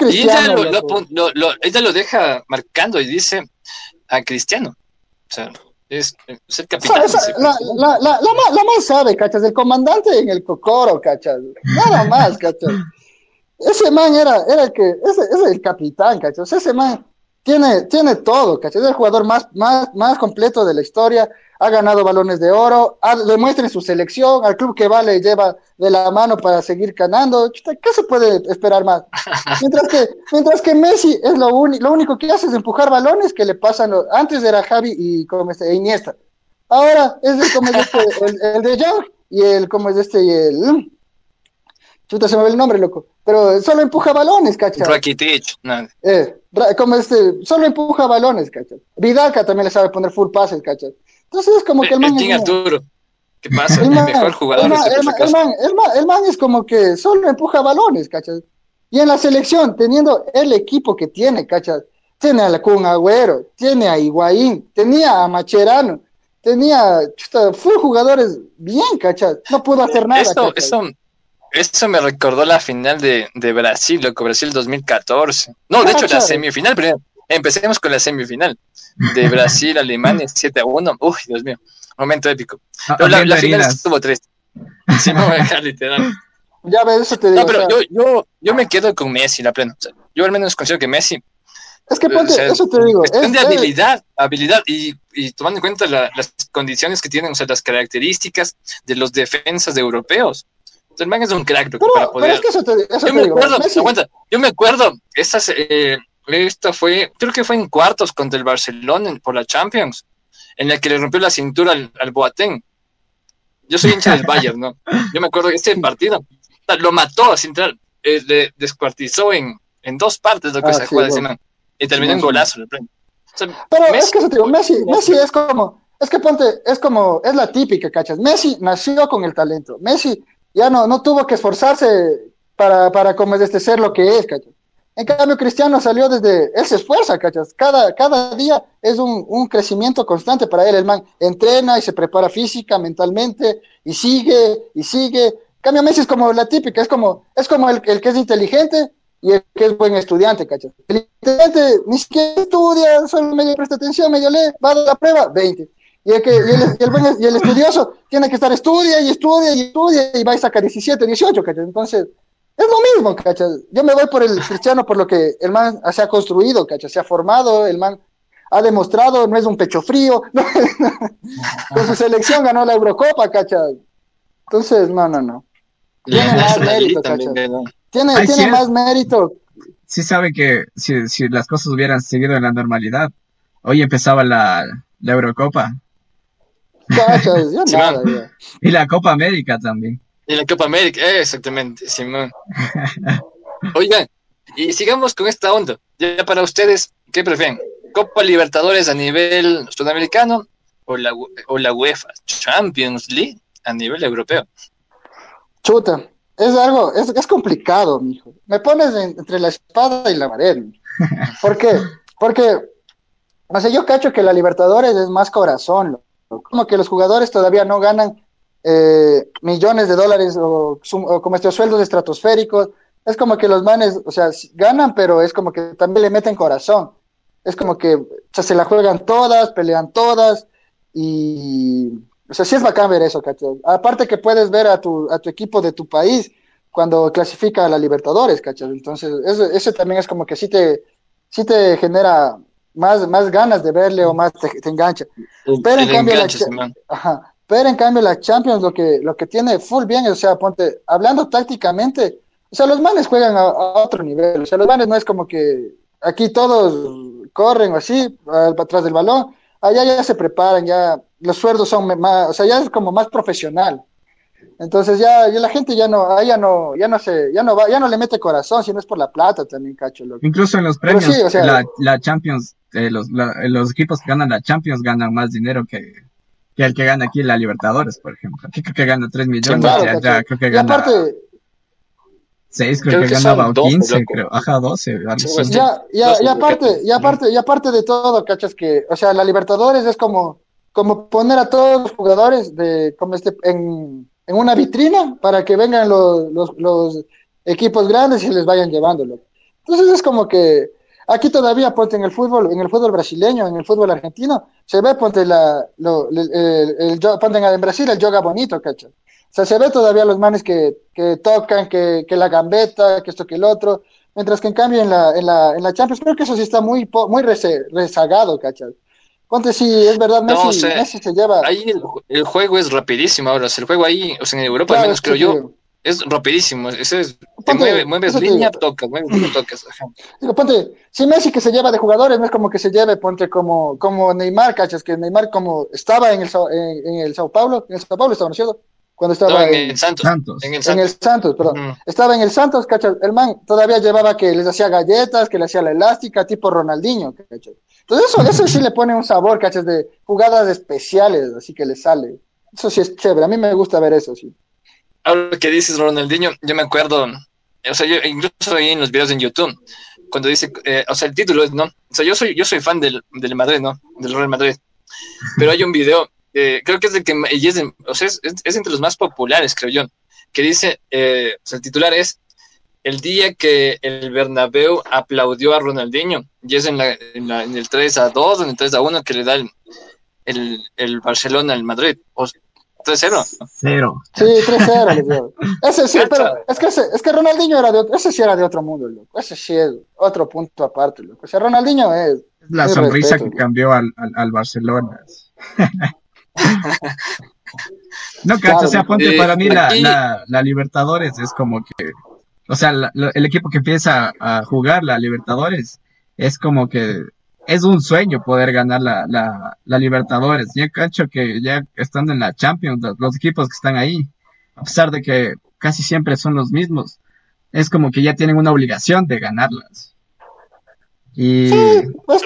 y ella lo, lo, ella lo deja marcando y dice a Cristiano. O sea, es, el capitán. la, la, la, la, más sabe, ¿cachas? El comandante en el cocoro, ¿cachas? Nada más, ¿cachas? Ese man era, era el que, ese, ese es el capitán, ¿cachas? Ese man tiene, tiene todo, ¿cachai? Es el jugador más, más, más completo de la historia, ha ganado balones de oro, demuestra en su selección, al club que vale lleva de la mano para seguir ganando. ¿Qué se puede esperar más? Mientras que, mientras que Messi es lo, único lo único que hace es empujar balones que le pasan. Antes era Javi y como este, Iniesta. Ahora es como este, el, de Young y el como es este y el. Chuta, se me ve el nombre, loco. Pero solo empuja balones, ¿cachai? Rakitic, Eh, como este, solo empuja balones, ¿cachai? Vidalca también le sabe poner full pases, ¿cachai? Entonces es como que el man... El Arturo. ¿Qué pasa? El, mejor jugador. El man, el, man, es como que solo empuja balones, ¿cachai? Y en la selección, teniendo el equipo que tiene, ¿cachai? Tiene a Kun Agüero, tiene a Higuaín, tenía a Macherano, tenía chuta, full jugadores bien, ¿cachai? No pudo hacer nada. Esto, eso, eso me recordó la final de, de Brasil, loco, Brasil 2014. No, de hecho, la semifinal primero. Empecemos con la semifinal de Brasil, Alemania, 7 a 1. Uy, Dios mío, momento épico. Ah, la, final estuvo triste. Sí, me voy a dejar literal. Ya ves, eso te digo. No, pero yo, yo, yo me quedo con Messi, la plena. yo al menos considero que Messi. Es que ponte, eso te digo. Es de habilidad, habilidad y, y tomando en cuenta las condiciones que tienen, o sea, las características de los defensas de europeos. El man es un crack para poder. es que eso te, eso yo, me acuerdo, yo me acuerdo, esas, eh, esta fue, creo que fue en cuartos contra el Barcelona por la Champions, en la que le rompió la cintura al, al Boateng. Yo soy hincha del Bayern, ¿no? Yo me acuerdo de este partido. Lo mató sin eh, le descuartizó en, en dos partes lo que ah, se juega de Y terminó en golazo. Pero es que eso, tío, Messi, Messi es como, es que ponte, es como, es la típica, ¿cachas? Messi nació con el talento. Messi ya no, no tuvo que esforzarse para, para como es este ser lo que es, ¿cachas? En cambio, Cristiano salió desde, él se esfuerza, ¿cachas? Cada, cada día es un, un, crecimiento constante para él. El man entrena y se prepara física, mentalmente, y sigue, y sigue. Cambio, Messi es como la típica, es como, es como el, el que es inteligente y el que es buen estudiante, ¿cachas? El inteligente ni siquiera estudia, solo medio presta atención, medio lee, va a la prueba, 20. Y el, que, y el, y el, buen, y el estudioso tiene que estar estudia y estudia y estudia y va a sacar 17, 18, ¿cachas? Entonces, es lo mismo, ¿cachas? Yo me voy por el cristiano por lo que el man se ha construido, ¿cachas? Se ha formado, el man ha demostrado, no es un pecho frío. Con su selección ganó la Eurocopa, ¿cachas? Entonces, no, no, no. Tiene más mérito, ¿cachas? Tiene, tiene más mérito. Sí sabe que si, si las cosas hubieran seguido en la normalidad, hoy empezaba la, la Eurocopa. ¿Cachas? nada, y la Copa América también. Y la Copa América, eh, exactamente, Simón. Oigan, y sigamos con esta onda. Ya para ustedes, ¿qué prefieren? ¿Copa Libertadores a nivel sudamericano o la, o la UEFA Champions League a nivel europeo? Chuta, es algo, es, es complicado, mijo. Me pones entre la espada y la pared. ¿Por qué? Porque, o sea, yo cacho que la Libertadores es más corazón. Como que los jugadores todavía no ganan eh, millones de dólares o, como estos sueldos estratosféricos. Es como que los manes, o sea, ganan, pero es como que también le meten corazón. Es como que o sea, se la juegan todas, pelean todas y, o sea, sí es bacán ver eso, ¿cachai? Aparte que puedes ver a tu, a tu equipo de tu país cuando clasifica a la Libertadores, ¿cachai? Entonces, ese, también es como que sí te, sí te genera más, más ganas de verle o más te, engancha. Pero en, cambio la, ajá, pero en cambio la Champions lo que, lo que tiene full bien, o sea, ponte, hablando tácticamente, o sea, los manes juegan a, otro nivel, o sea, los manes no es como que aquí todos corren así, atrás del balón, allá ya se preparan, ya los sueldos son más, o sea, ya es como más profesional. Entonces ya, ya la gente ya no, ya no, ya no se, ya no va, ya no le mete corazón, si no es por la plata también, cacho. Incluso en los premios, la, la, Champions, eh, los, los equipos que ganan la Champions ganan más dinero que, que el que gana aquí la Libertadores, por ejemplo. Aquí creo que gana 3 millones, ya, creo que gana... aparte, 6, creo, que, ganaba 15, creo. Ajá, 12. Ya, ya, y aparte, y aparte, y aparte de todo, cachas que, o sea, la Libertadores es como, como poner a todos los jugadores de, como este, en, en una vitrina para que vengan los, los, equipos grandes y les vayan llevándolo. Entonces es como que aquí todavía ponte en el fútbol, en el fútbol brasileño, en el fútbol argentino, se ve ponte la, lo, el, ponte en Brasil el yoga bonito, ¿cacha? O sea, se ve todavía los manes que, que tocan, que, que la gambeta, que esto, que el otro, mientras que en cambio en la, en la, en la Champions creo que eso sí está muy, muy rezagado, ¿cachai? Ponte si es verdad, Messi, Messi se lleva. Ahí el, juego es rapidísimo ahora. el juego ahí, o sea, en Europa al menos creo yo, es rapidísimo. Ese es, te mueve, mueves línea, toca, mueves línea, tocas. Digo, ponte, si Messi que se lleva de jugadores, no es como que se lleve, ponte como, como Neymar, cachas, que Neymar como estaba en el, en, en el Sao Paulo, en el Sao Paulo estaba, ¿no es cierto? cuando estaba en, el Santos. En el Santos, perdón. Estaba en el Santos, ¿cachai? El man todavía llevaba que les hacía galletas, que le hacía la elástica, tipo Ronaldinho, ¿cachai? Entonces eso, eso sí le pone un sabor, ¿cachai? De jugadas especiales, así que le sale. Eso sí es chévere, a mí me gusta ver eso, sí. Ahora que dices Ronaldinho, yo me acuerdo, o sea, yo incluso ahí en los videos en YouTube, cuando dice, eh, o sea, el título es, ¿no? O sea, yo soy, yo soy fan del, del Madrid, ¿no? Del Real Madrid. Pero hay un video eh, creo que es de que es, o sea, es, entre los más populares, creo yo, que dice, eh, o sea, el titular es el día que el Bernabéu aplaudió a Ronaldinho, y es en, la, en, el 3 a 2, en el 3 a 1 que le da el, el, Barcelona al Madrid. O, 3-0. Cero. Sí, 3-0. ese sí, pero es que, ese, es que Ronaldinho era de otro, ese sí era de otro mundo, loco. Ese sí es otro punto aparte, loco. O sea, Ronaldinho es. La sonrisa que cambió al, al, al Barcelona. no, cacho, o sea, ponte para mí la, la, Libertadores es como que, o sea, el equipo que empieza a jugar la Libertadores es como que es un sueño poder ganar la, la, la Libertadores. Ya cacho que ya estando en la Champions, los equipos que están ahí, a pesar de que casi siempre son los mismos, es como que ya tienen una obligación de ganarlas. Y... Pues,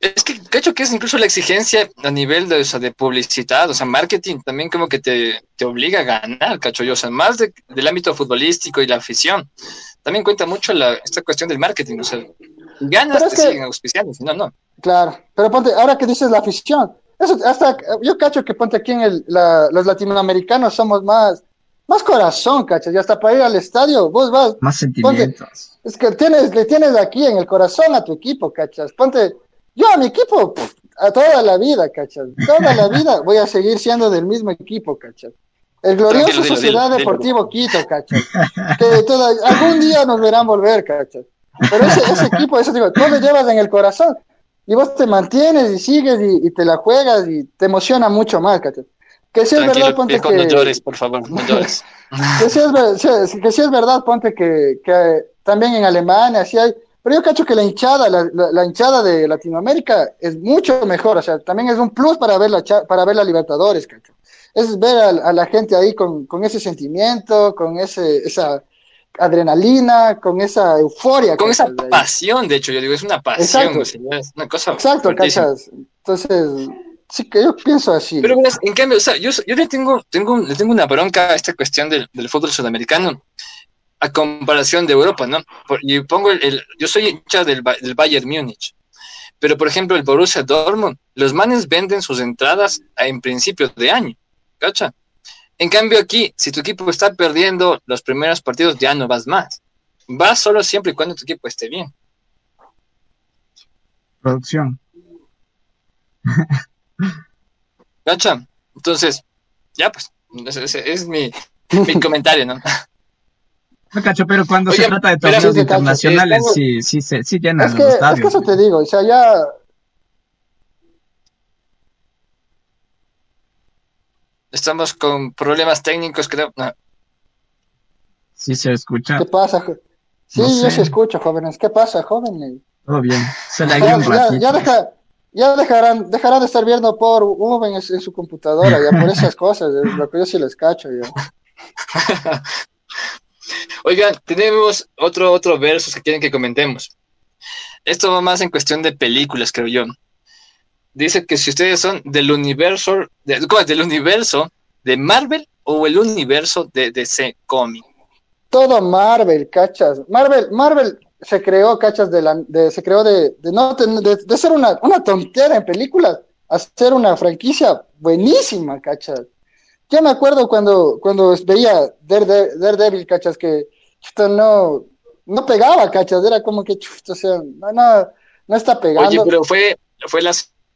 es que, hecho, que es incluso la exigencia a nivel de, o sea, de publicidad, o sea, marketing, también como que te, te obliga a ganar, cacho, yo, o sea, más del ámbito futbolístico y la afición. También cuenta mucho la, esta cuestión del marketing, o sea, ganas siguen auspiciando, si no, no. Claro, pero ponte, ahora que dices la afición, eso, hasta, yo cacho que ponte aquí en el, la, los latinoamericanos somos más, más corazón, cacho, y hasta para ir al estadio, vos vas. Más sentimientos. es que tienes, le tienes aquí en el corazón a tu equipo, cachas. Ponte, yo a mi equipo, a toda la vida, ¿cachas? Toda la vida voy a seguir siendo del mismo equipo, ¿cachas? El glorioso Sociedad Deportivo Quito, ¿cachas? Que algún día nos verán volver, ¿cachas? Pero ese, ese equipo, eso digo, tú lo llevas en el corazón y vos te mantienes y sigues y, te la juegas y te emociona mucho más, ¿cachas? Que si es verdad, ponte que... No llores, por favor, no llores. Que si es, que si es verdad, ponte que, que también en Alemania, así hay pero yo cacho que la hinchada, la, hinchada de Latinoamérica es mucho mejor, o sea, también es un plus para ver la, para ver la Libertadores, cacho. Es ver a, la gente ahí con, con, ese sentimiento, con ese, esa adrenalina, con esa euforia. Con esa pasión, de hecho, yo digo, es una pasión, Exacto. es una cosa. Exacto, cachas. Entonces, sí que yo pienso así. Pero en cambio, o sea, yo, yo le tengo, tengo, le tengo una bronca a esta cuestión del, del fútbol sudamericano a comparación de Europa, ¿no? y pongo el, yo soy hincha del, del Bayern Múnich, pero por ejemplo el Borussia Dortmund, los manes venden sus entradas en principios de año. ¿cacha? En cambio aquí, si tu equipo está perdiendo los primeros partidos, ya no vas más. Vas solo siempre y cuando tu equipo esté bien. Producción. ¿Cacha? Entonces, ya pues, ese, es mi, mi comentario, ¿no? No cacho, pero cuando se trata de torneos internacionales, sí, sí, sí, sí llenan es que, los estadios. Es que eso te digo, o sea, ya... Estamos con problemas técnicos, creo. No. Sí se escucha. ¿Qué pasa? Sí, yo se escucho, jóvenes. ¿Qué pasa, jóvenes? Todo bien. Se la ya, ya, ya, deja, ya dejarán, dejarán de estar viendo por un en, en, su computadora, ya por esas cosas, lo que yo sí les cacho, ya. Oigan, tenemos otro, otro verso que quieren que comentemos. Esto va más en cuestión de películas, creo yo. Dice que si ustedes son del universo, de, ¿cómo Del universo de Marvel o el universo de DC Comics. Todo Marvel, cachas. Marvel, Marvel se creó, cachas, de la, de, se creó de, de no de, de, ser una, una tontera en películas a ser una franquicia buenísima, cachas. Yo me acuerdo cuando, cuando veía Daredevil, cachas, que no, no pegaba, cachas, era como que, o sea, no, no, no está pegando. Oye, pero fue, fue la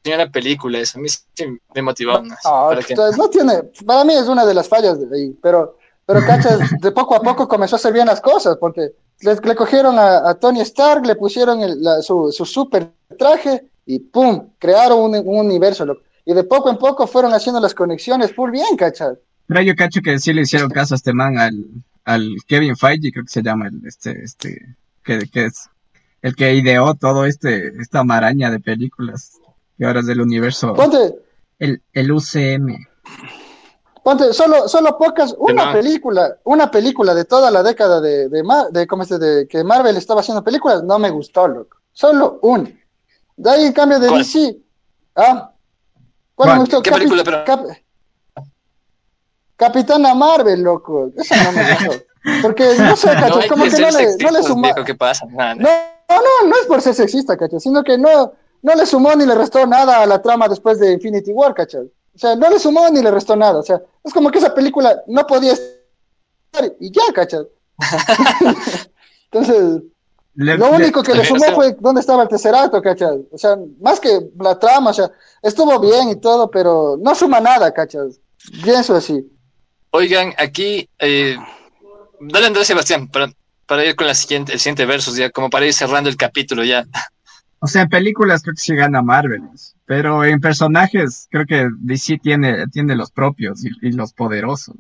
señora película, eso a mí sí me motivó. No, ¿para, no tiene, para mí es una de las fallas de ahí, pero, pero cachas, de poco a poco comenzó a hacer bien las cosas, porque le, le cogieron a, Tony Stark, le pusieron el, su, su super traje y ¡pum! Crearon un, un universo, loco y de poco en poco fueron haciendo las conexiones full bien, ¿cachai? Pero yo cacho que sí le hicieron caso a este man, al, al Kevin Feige, creo que se llama, el, este, este, que, que es el que ideó todo este, esta maraña de películas que ahora es del universo. Ponte. El, el UCM. Ponte, solo, solo pocas, una película, una película de toda la década de, de, de, ¿cómo es de que Marvel estaba haciendo películas, no me gustó, loco. Solo una. De ahí en cambio de DC, ah, ¿Qué película, pero? Capitana Marvel, loco. Esa no me gustó. Porque, no sé, cacho, como que no le, no le sumó. ¿Qué pasa? No, no, no, es por ser sexista, cacho, sino que no, no le sumó ni le restó nada a la trama después de Infinity War, cacho. O sea, no le sumó ni le restó nada. O sea, es como que esa película no podía estar y ya, cacho. Entonces, lo único que le sumó fue dónde estaba el tercer acto, ¿cachas? O sea, más que la trama, o sea, estuvo bien y todo, pero no suma nada, ¿cachas? Pienso así. Oigan, aquí, eh, dale Andrés Sebastián, para, para ir con la siguiente, el siguiente verso, ya, como para ir cerrando el capítulo ya. O sea, en películas creo que sí gana Marvel, pero en personajes creo que DC tiene, tiene los propios y, los poderosos.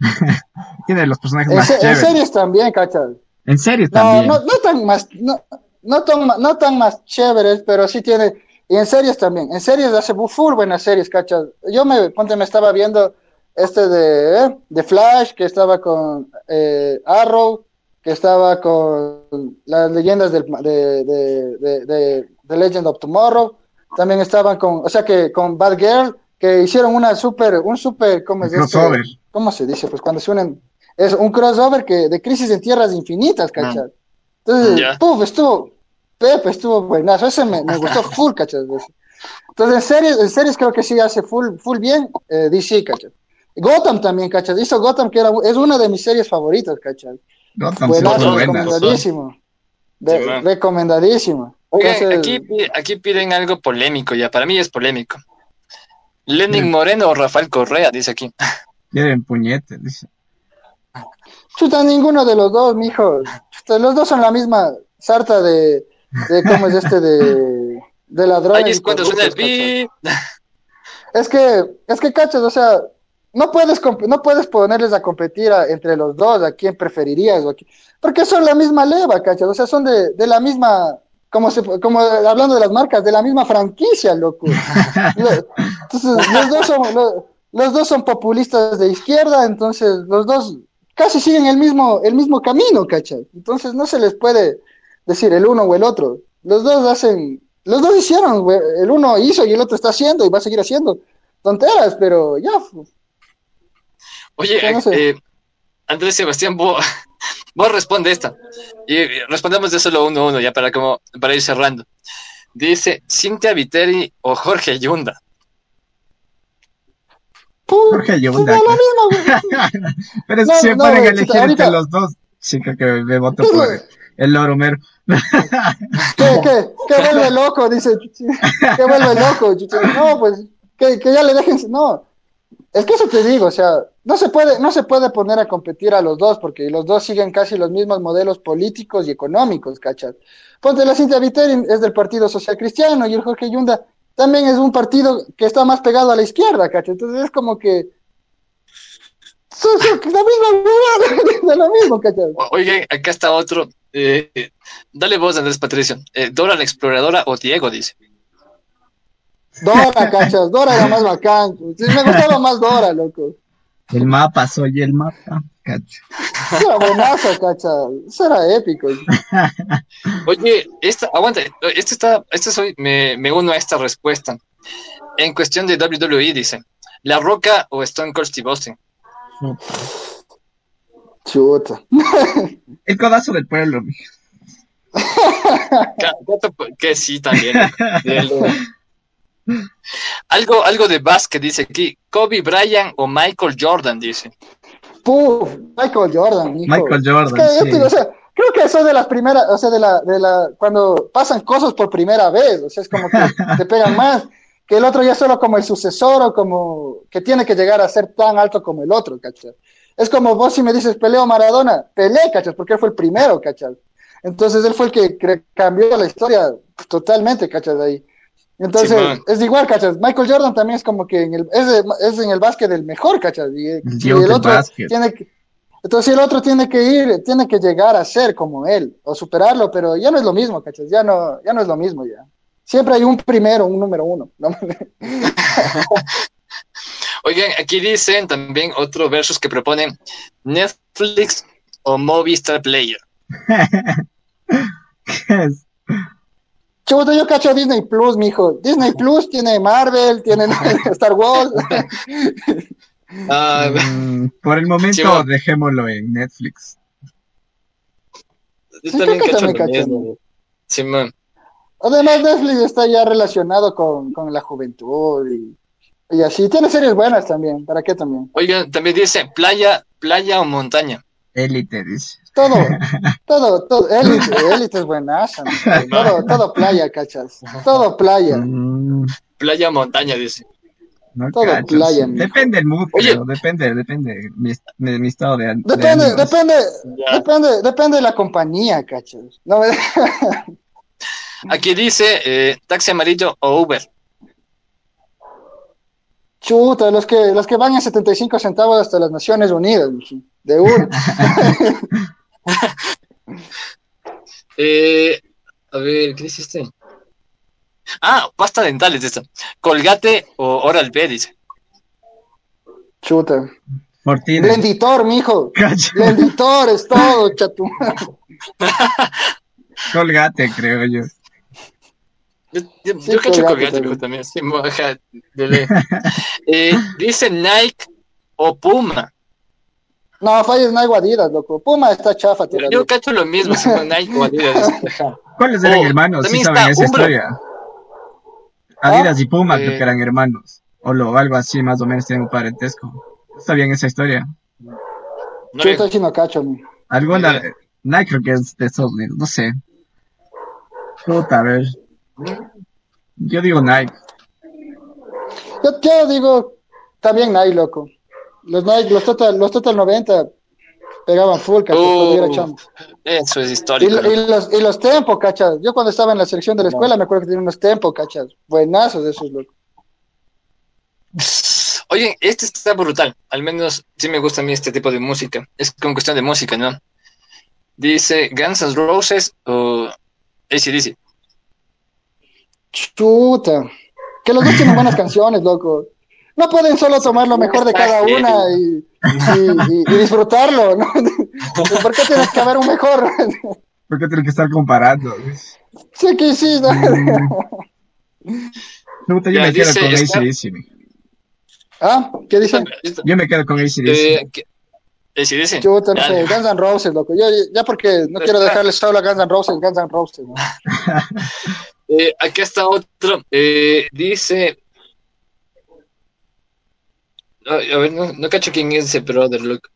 tiene los personajes más chéveres. En series también, ¿cachas? En serio también. No, no, tan más, no, no, tan, no tan más chéveres, pero sí tiene, y en series también, en series hace full buenas series, cachas. Yo me, ponte, me estaba viendo este de, eh, de Flash, que estaba con eh, Arrow, estaba con las leyendas del, de, de, de, de, Legend of Tomorrow, también estaban con, o sea que con Bad Girl, que hicieron una super, un super, ¿cómo es crossover. ¿Cómo se dice? Pues cuando se unen es un crossover que de Crisis en Tierras Infinitas, ¿cachai? Entonces, puf, estuvo, Pepe estuvo buenazo, ese me, me gustó full, ¿cachai? Entonces, en series, en series creo que sí hace full, full bien eh, DC, ¿cachai? Gotham también, ¿cachai? Hizo Gotham, que era, es una de mis series favoritas, ¿cachai? Buenazo, recomendadísimo. recomendadísimo. aquí, aquí piden algo polémico ya, para mí es polémico. Lenin Moreno o Rafael Correa, dice aquí. Quieren puñete, dice. Chuta, ninguno de los dos, mijo. Chuta, los dos son la misma sarta de, de ¿cómo es este? De, de ladrones. Ahí es cuando suena el Es que, es que, cachas, o sea, no puedes, no puedes ponerles a competir entre los dos, a quién preferirías, o porque son la misma leva, cachas, o sea, son de, de la misma, como, se, como hablando de las marcas, de la misma franquicia, loco. entonces, los dos son, los, los dos son populistas de izquierda, entonces los dos casi siguen el mismo, el mismo camino, ¿cachai? Entonces no se les puede decir el uno o el otro. Los dos hacen, los dos hicieron, el uno hizo y el otro está haciendo y va a seguir haciendo tonteras, pero ya. Oye, eh, Andrés Sebastián, vos, vos responde esta. Y respondemos de solo uno a uno, ya para, como, para ir cerrando. Dice Cintia Viteri o Jorge Yunda. Jorge Yunda. lo mismo, Pero No, si me no, ponen a güey, elegir entre los dos, sí creo que me voto por el loro mero. ¿Qué, qué, qué vuelve loco? Dice, chuchi. ¿qué vuelve loco? chuchi? No, pues, que, que ya le dejen, no. Es que eso te digo, o sea, no se puede, no se puede poner a competir a los dos, porque los dos siguen casi los mismos modelos políticos y económicos, ¿cachas? Ponte la Cintia Viteri es del Partido Social Cristiano y el Jorge Yunda también es un partido que está más pegado a la izquierda, ¿cachas? Entonces es como que la misma, de lo mismo, ¿cachas? Oigan, acá está otro. eh, eh, dale voz, Andrés Patricio. Eh, Dora la exploradora o Diego, dice. Dora, cachas, Dora era más bacán. Sí, me gustaba más Dora, loco. El mapa, soy el mapa. Cacho. Eso era buenazo, cachas. Eso era épico. Oye, esta, aguanta, este está, este soy, me, me uno a esta respuesta. En cuestión de WWE, dice, ¿La Roca o Stone Cold Steve Austin? Chuta. El codazo del pueblo, mijo. Que sí, también. Algo, algo de básquet, dice aquí, Kobe Bryant o Michael Jordan, dice. Puf, Michael Jordan, hijo. Michael Jordan, Es que, yo sí. te digo, o sea, creo que eso de las primeras, o sea, de la, de la, cuando pasan cosas por primera vez, o sea, es como que te pegan más, que el otro ya es solo como el sucesor o como que tiene que llegar a ser tan alto como el otro, ¿cachai? Es como vos si me dices peleo Maradona, peleé, ¿cachai? Porque él fue el primero, ¿cachai? Entonces él fue el que cambió la historia totalmente, ¿cachai? De ahí. Entonces, es igual, ¿cachai? Michael Jordan también es como que en el, es, de- es en el básquet el mejor, ¿cachai? Y, el otro básquet. tiene que, entonces el otro tiene que ir, tiene que llegar a ser como él, o superarlo, pero ya no es lo mismo, ¿cachai? Ya no, ya no es lo mismo ya. Siempre hay un primero, un número uno. ¿no? Oigan, aquí dicen también otro versus que proponen Netflix o Movistar Player. Chuta, yo cacho Disney Plus, mijo. Disney Plus tiene Marvel, tiene Star Wars. Ah, Mm, por el momento, dejémoslo en Netflix. yo Sí, también cacho también. Simón. Además, Netflix está ya relacionado con, con la juventud y, y así. Tiene series buenas también. ¿Para qué también? Oigan, también dice playa, playa o montaña. Élite, dice. Todo, todo, todo. Élite, élite es buenaza. Todo, todo playa, cachas. Todo playa. Mm, Playa montaña, dice. no Todo cacho, playa, mijo. Depende del mood, Oye. creo, depende, depende de mi, mi estado de, de Depende, ánimos. depende, Ya. depende, depende de la compañía, cachas. No, Aquí dice eh, taxi amarillo o Uber. chuta, los que, los que van en 75 centavos hasta las Naciones Unidas, mijo. De uno. Eh, a ver, ¿qué dice este? Ah, pasta dental es esta. Colgate o Oral B, dice. Chuta. Fortina. Blenditor, mijo. Cacho. Blenditor es todo, chatu. Colgate, creo yo. Yo, yo, Sí, yo cacho Colgate también. también. Sí, moja, dele. Eh, dice Nike o Puma. No, falles no hay guadidas, loco. Puma está chafa, tíralo. yo cacho lo mismo, si no Nike o Adidas. Ajá. ¿Cuáles eran Oh, hermanos? Sí saben esa Umbro. historia. Adidas y Puma Eh. creo que eran hermanos. O lo, algo así, más o menos tienen un parentesco. Está bien esa historia. No Yo estoy chino cacho, mi. Alguna. Nike creo que es de Estados Unidos, no sé. Puta, a ver. Yo digo Nike. Yo, yo digo, también Nike, loco. Los Nike, los Total, los Total 90 pegaban full, era chamo. Eso es Y, histórico. y los, y los Tempo, cachas. Yo cuando estaba en la sección de la escuela me acuerdo que tenía unos Tempo, cachas. Buenazos esos, loco. Oye, este está brutal. Al menos sí me gusta a mí este tipo de música. Es con cuestión de música, ¿no? Dice Guns N' Roses o ACDC. Chuta. Que los dos tienen buenas canciones, loco. No pueden solo tomar lo mejor de cada una y, y- y- y disfrutarlo, ¿no? ¿Por qué tiene que haber un mejor? ¿Por qué tienen que estar comparando? Sí que sí, ¿no? Puta, yo Ya, me quedo con está- ACDC. ¿Ah? ¿Qué dicen? Yo me quedo con ACDC. Eh. ACDC. Ya, sé, Guns N' Roses, loco. Yo, ya porque no quiero dejarles solo a Guns N' Roses, Guns N' Roses, ¿no? Eh, aquí está otro. Eh, dice. A ver, no, no cacho quién es ese brother, loco.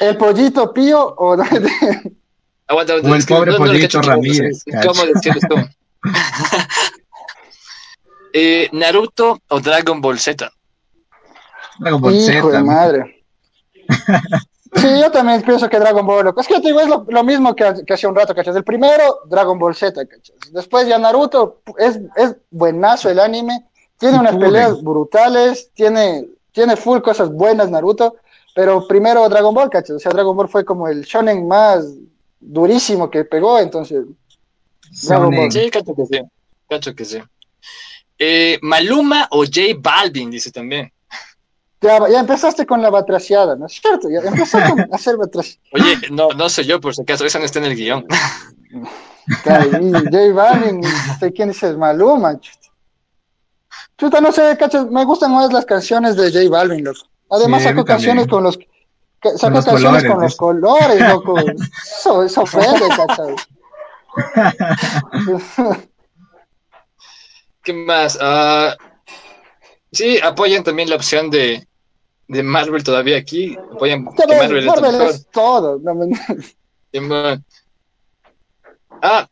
¿El pollito pío o Aguanta, aguanta. O el pobre no- no pollito cacho cómo- Ramírez, ¿Cómo decirles cómo? Eh, Naruto o Dragon Ball Z. Dragon Ball Hijo de Z. madre. Sí, yo también pienso que Dragon Ball, loco. Es que te digo, es lo, lo mismo que, que hace un rato, ¿cachas? El primero, Dragon Ball Z, ¿cachas? Después ya Naruto, es, es buenazo el anime, tiene unas peleas brutales, tiene, tiene full cosas buenas Naruto, pero primero Dragon Ball, ¿cachas? O sea, Dragon Ball fue como el shonen más durísimo que pegó, entonces... Dragon. Ball. Sí, cacho que sí. Cacho que sí. Eh, Maluma o J Balvin, dice también. Ya, ya empezaste con la batraciada, ¿no es cierto? Ya empezaste con hacer batraciada. Oye, no, no soy yo, por si acaso, esa no está en el guion. J Balvin, no sé quién es el Maluma. Chuta. Chuta, no sé, cachas, me gustan más las canciones de J Balvin, loco. Además Sí, sacó canciones también. con los sacó los canciones colores, con los colores, loco. Eso, eso ofende, cachas. ¿Qué más? Ah, sí, apoyan también la opción de, de Marvel todavía aquí. Apoyan Ya que ves, Marvel Marvel es todo. no me- Simón. Ah,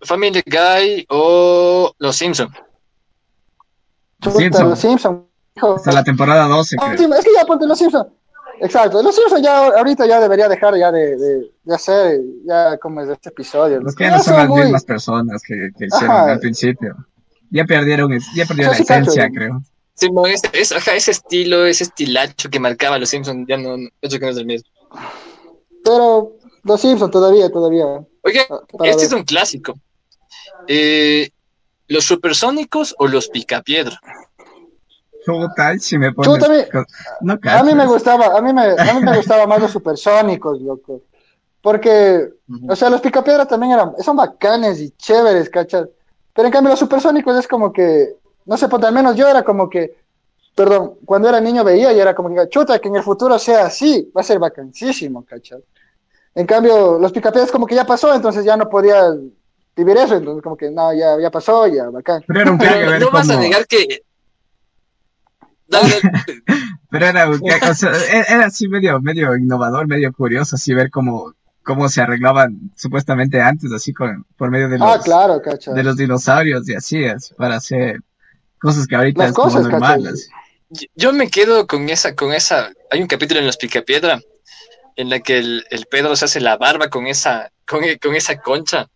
Family Guy o Los Simpson. Chuta, los Simpsons. Hasta la temporada 12, Ah, creo. sí, Es que ya ponte los Simpsons. Exacto, los Simpsons ya ahorita ya debería dejar ya de, de, de hacer ya como es este episodio. Los que Ya no son las muy- mismas personas que, que hicieron Ajá. al principio. Ya perdieron, ya perdieron Sí, la sí, cacho. esencia, creo. Simón, ese, es- ajá, ese estilo, ese estilacho que marcaba Los Simpson, ya no, no- yo creo que no es el mismo. Pero los Simpsons todavía, todavía. Oye, Ah, este ver. es un clásico. Eh, ¿Los supersónicos o los picapiedra? Chuta, si me Tú pones... también- No A mí me gustaba, a mí me, a mí me gustaba más los supersónicos, loco. Porque, o sea, los picapiedras también eran, son bacanes y chéveres, ¿cachas? Pero en cambio los supersónicos es como que, no sé, pues al menos yo era como que, perdón, cuando era niño veía y era como que, chuta, que en el futuro sea así, va a ser bacanísimo, ¿cachas? En cambio, los picapiedras como que ya pasó, entonces ya no podía vivir eso, entonces como que, no, ya, ya pasó, ya, bacán. Pero era un que Pero ver no vas a negar que... Dale. Pero era, o sea, e- era así medio, medio innovador, medio curioso, así ver cómo, cómo se arreglaban supuestamente antes, así con, por medio de los, Ah, claro, de los dinosaurios y así, es, para hacer cosas que ahorita Las es como cosas, normal. ¿cachai? así. Yo me quedo con esa, con esa. Hay un capítulo en Los Picapiedra en la que el, el Pedro se hace la barba con esa, con, con esa concha.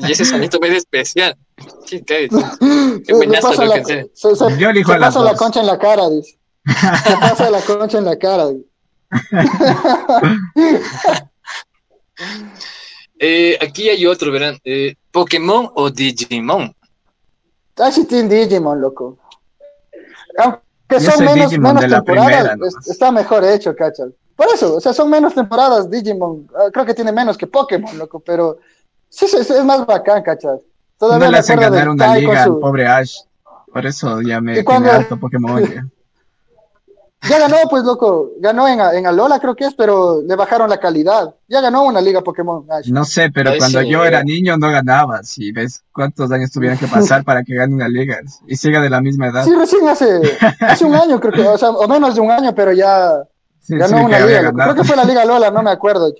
Y ese sonido medio especial. Sí, qué- Qué Se- buenazo se pasa lo la, que sé. se, se- Yo elijo se pasa la concha en la cara, dice. Se pasa la concha en la cara. dice. Eh, aquí hay otro, verán. Eh, Pokémon o Digimon. Ah, sí, tiene Digimon, loco. Aunque son menos, Digimon menos de la temporadas, primera, está mejor hecho, cachas. Por eso, o sea, son menos temporadas Digimon. Ah, creo que tiene menos que Pokémon, loco, pero sí, sí, sí, es más bacán, cachas. Todavía No le hacen ganar una liga al pobre Ash. Por eso ya me tiene harto Pokémon. ya. Ya ganó, pues, loco. Ganó en, en Alola, creo que es, pero le bajaron la calidad. Ya ganó una liga Pokémon. Ash. No sé, pero Ay, cuando sí. yo era niño no ganaba. Si ves cuántos años tuvieron que pasar para que gane una liga y siga de la misma edad. Sí, recién hace, hace un año, creo que, o sea, o menos de un año, pero ya Sí, ganó sí, una liga. Creo que fue la Liga Lola, no me acuerdo.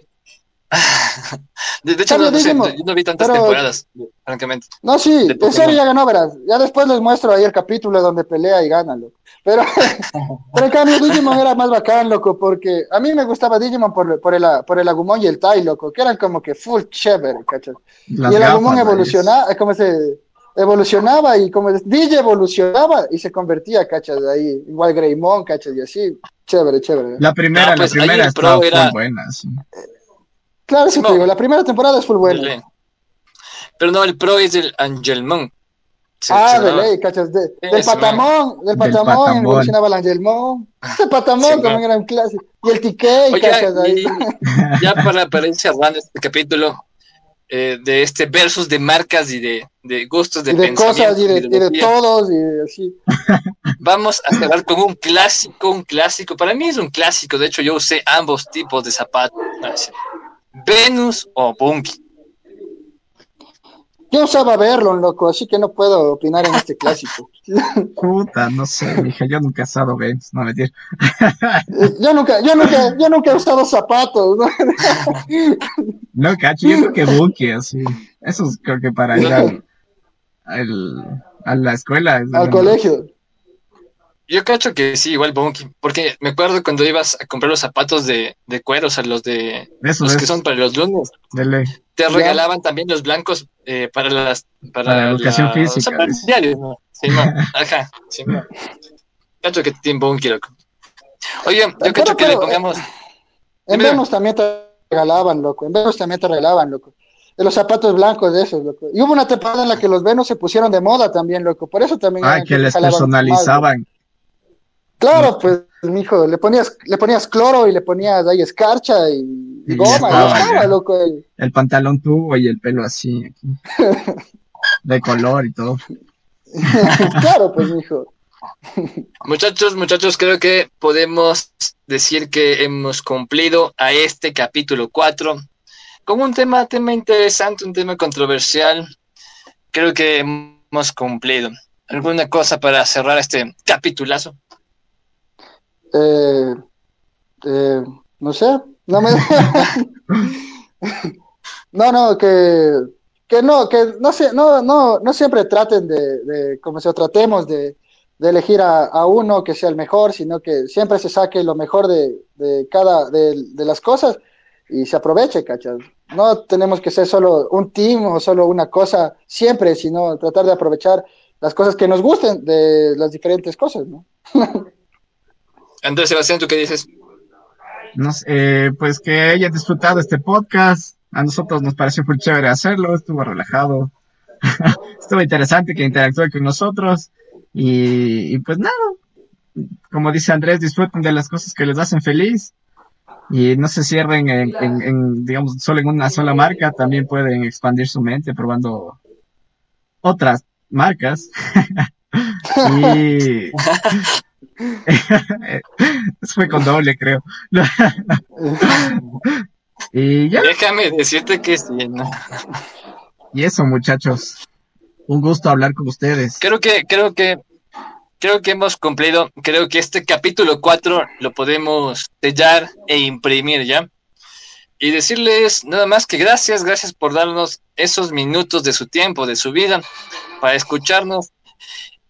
De, de hecho, no, no sé, yo no vi tantas pero- temporadas, francamente. No, sí, De en Pokémon. serio ya ganó, verás. Ya después les muestro ahí el capítulo donde pelea y gana, loco. Pero, pero en cambio Digimon era más bacán, loco, porque a mí me gustaba Digimon por, por, el, por el Agumon y el Tai, loco, que eran como que full chévere, ¿cachai? Las y el Agumon evolucionaba, eh, como se evolucionaba y como DJ evolucionaba y se convertía, ¿cachai? De ahí, igual Greymon, ¿cachai? Y así, chévere, chévere. La primera, No, pues, la primera estaba era- muy buena. sí. Claro, sí, No. te digo, la primera temporada es full buena. Pero no, el pro es el Angelmon. Se- Ah, de ley, cachas, de, del Patamón, del Del Patamón, Patamón. evolucionaba el Angelmon. Ese Patamón Sí, también man. era un clásico. Y el TK, Oye, cachas, ahí. y ya para, para ir cerrando este capítulo eh, de este versus de marcas y de, de gustos de, Y de cosas, pensamiento, y de, y de todos, y de así. Vamos a cerrar con un clásico, un clásico. Para mí es un clásico. De hecho, yo usé ambos tipos de zapatos. Venus o Bunky. yo usaba verlo, loco, así que no puedo opinar en este clásico. Puta, no sé, dije, yo nunca he usado Vans, no mentir. yo nunca, yo nunca, yo nunca he usado zapatos, ¿no? no, cacho, yo creo que Bunky, así. Eso es, creo que para ir al, a la escuela. Al colegio. Yo cacho que sí, igual Bunky, porque me acuerdo cuando ibas a comprar los zapatos de, de cuero, o sea, los de los que son para los lunes. Te regalaban también los blancos eh, para las para, la educación física. ¿no? Sí, no. Ajá, sí, no. Cacho que tiene Bunky, loco. Oye, yo cacho que le pongamos. En Venus también te regalaban, loco. En Venus también te regalaban, loco. De los zapatos blancos de esos, loco. Y hubo una temporada en la que los Venus se pusieron de moda también, loco. Por eso también. Ah, que les personalizaban. Claro, pues, mijo, le ponías, le ponías cloro y le ponías ahí escarcha y, goma, loco. El... pantalón tubo y el pelo así, de color y todo. claro, pues, mijo. Muchachos, muchachos, creo que podemos decir que hemos cumplido a este capítulo 4 con un tema, tema interesante, un tema controversial. Creo que hemos cumplido. ¿Alguna cosa para cerrar este capitulazo? Eh, eh, no sé, no me... no, no, que, que no, que no, no, no, no siempre traten de, como si tratemos de, elegir a, uno que sea el mejor, sino que siempre se saque lo mejor de, cada, de, las cosas y se aproveche, ¿cachas? No tenemos que ser solo un team o solo una cosa siempre, sino tratar de aprovechar las cosas que nos gusten de las diferentes cosas, ¿no? Andrés Sebastián, ¿tú qué dices? Eh, pues que haya disfrutado este podcast. A nosotros nos pareció muy chévere hacerlo, estuvo relajado, estuvo interesante que interactúe con nosotros. Y, pues nada, como dice Andrés, disfruten de las cosas que les hacen feliz y no se cierren en, digamos, solo en una sola marca, también pueden expandir su mente probando otras marcas. y, fue con doble, creo. y ya. Déjame decirte que sí. Y eso, muchachos. Un gusto hablar con ustedes. Creo que, creo que, creo que hemos cumplido. Creo que este capítulo 4 lo podemos sellar e imprimir ya. Y decirles nada más que gracias, gracias por darnos esos minutos de su tiempo, de su vida, para escucharnos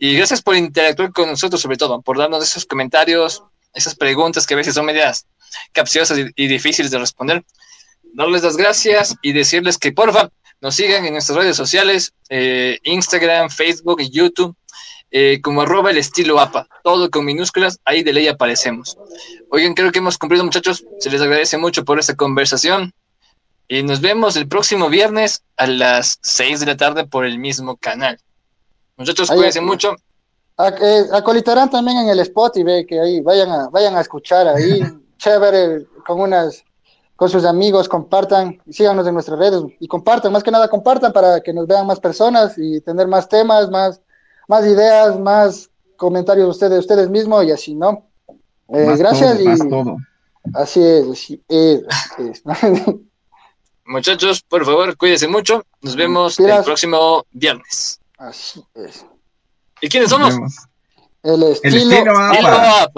y gracias por interactuar con nosotros, sobre todo, por darnos esos comentarios, esas preguntas que a veces son medias capciosas y, difíciles de responder. Darles las gracias y decirles que porfa nos sigan en nuestras redes sociales, eh, Instagram, Facebook y YouTube, eh, como arroba el estilo APA, todo con minúsculas, ahí de ley aparecemos. Oigan, creo que hemos cumplido muchachos, se les agradece mucho por esta conversación y nos vemos el próximo viernes a las 6 de la tarde por el mismo canal. Muchachos, cuídense mucho. Eh, acolitarán también en el spot y ve que ahí vayan a, vayan a escuchar ahí, chévere, con unas con sus amigos, compartan, síganos en nuestras redes y compartan, más que nada compartan para que nos vean más personas y tener más temas, más, más ideas, más comentarios de ustedes, ustedes mismos y así, ¿no? Eh, gracias y así es, así es. Muchachos, por favor, cuídense mucho. Nos vemos el próximo viernes. Así es. ¿Y quiénes somos? El estilo, el estilo APA.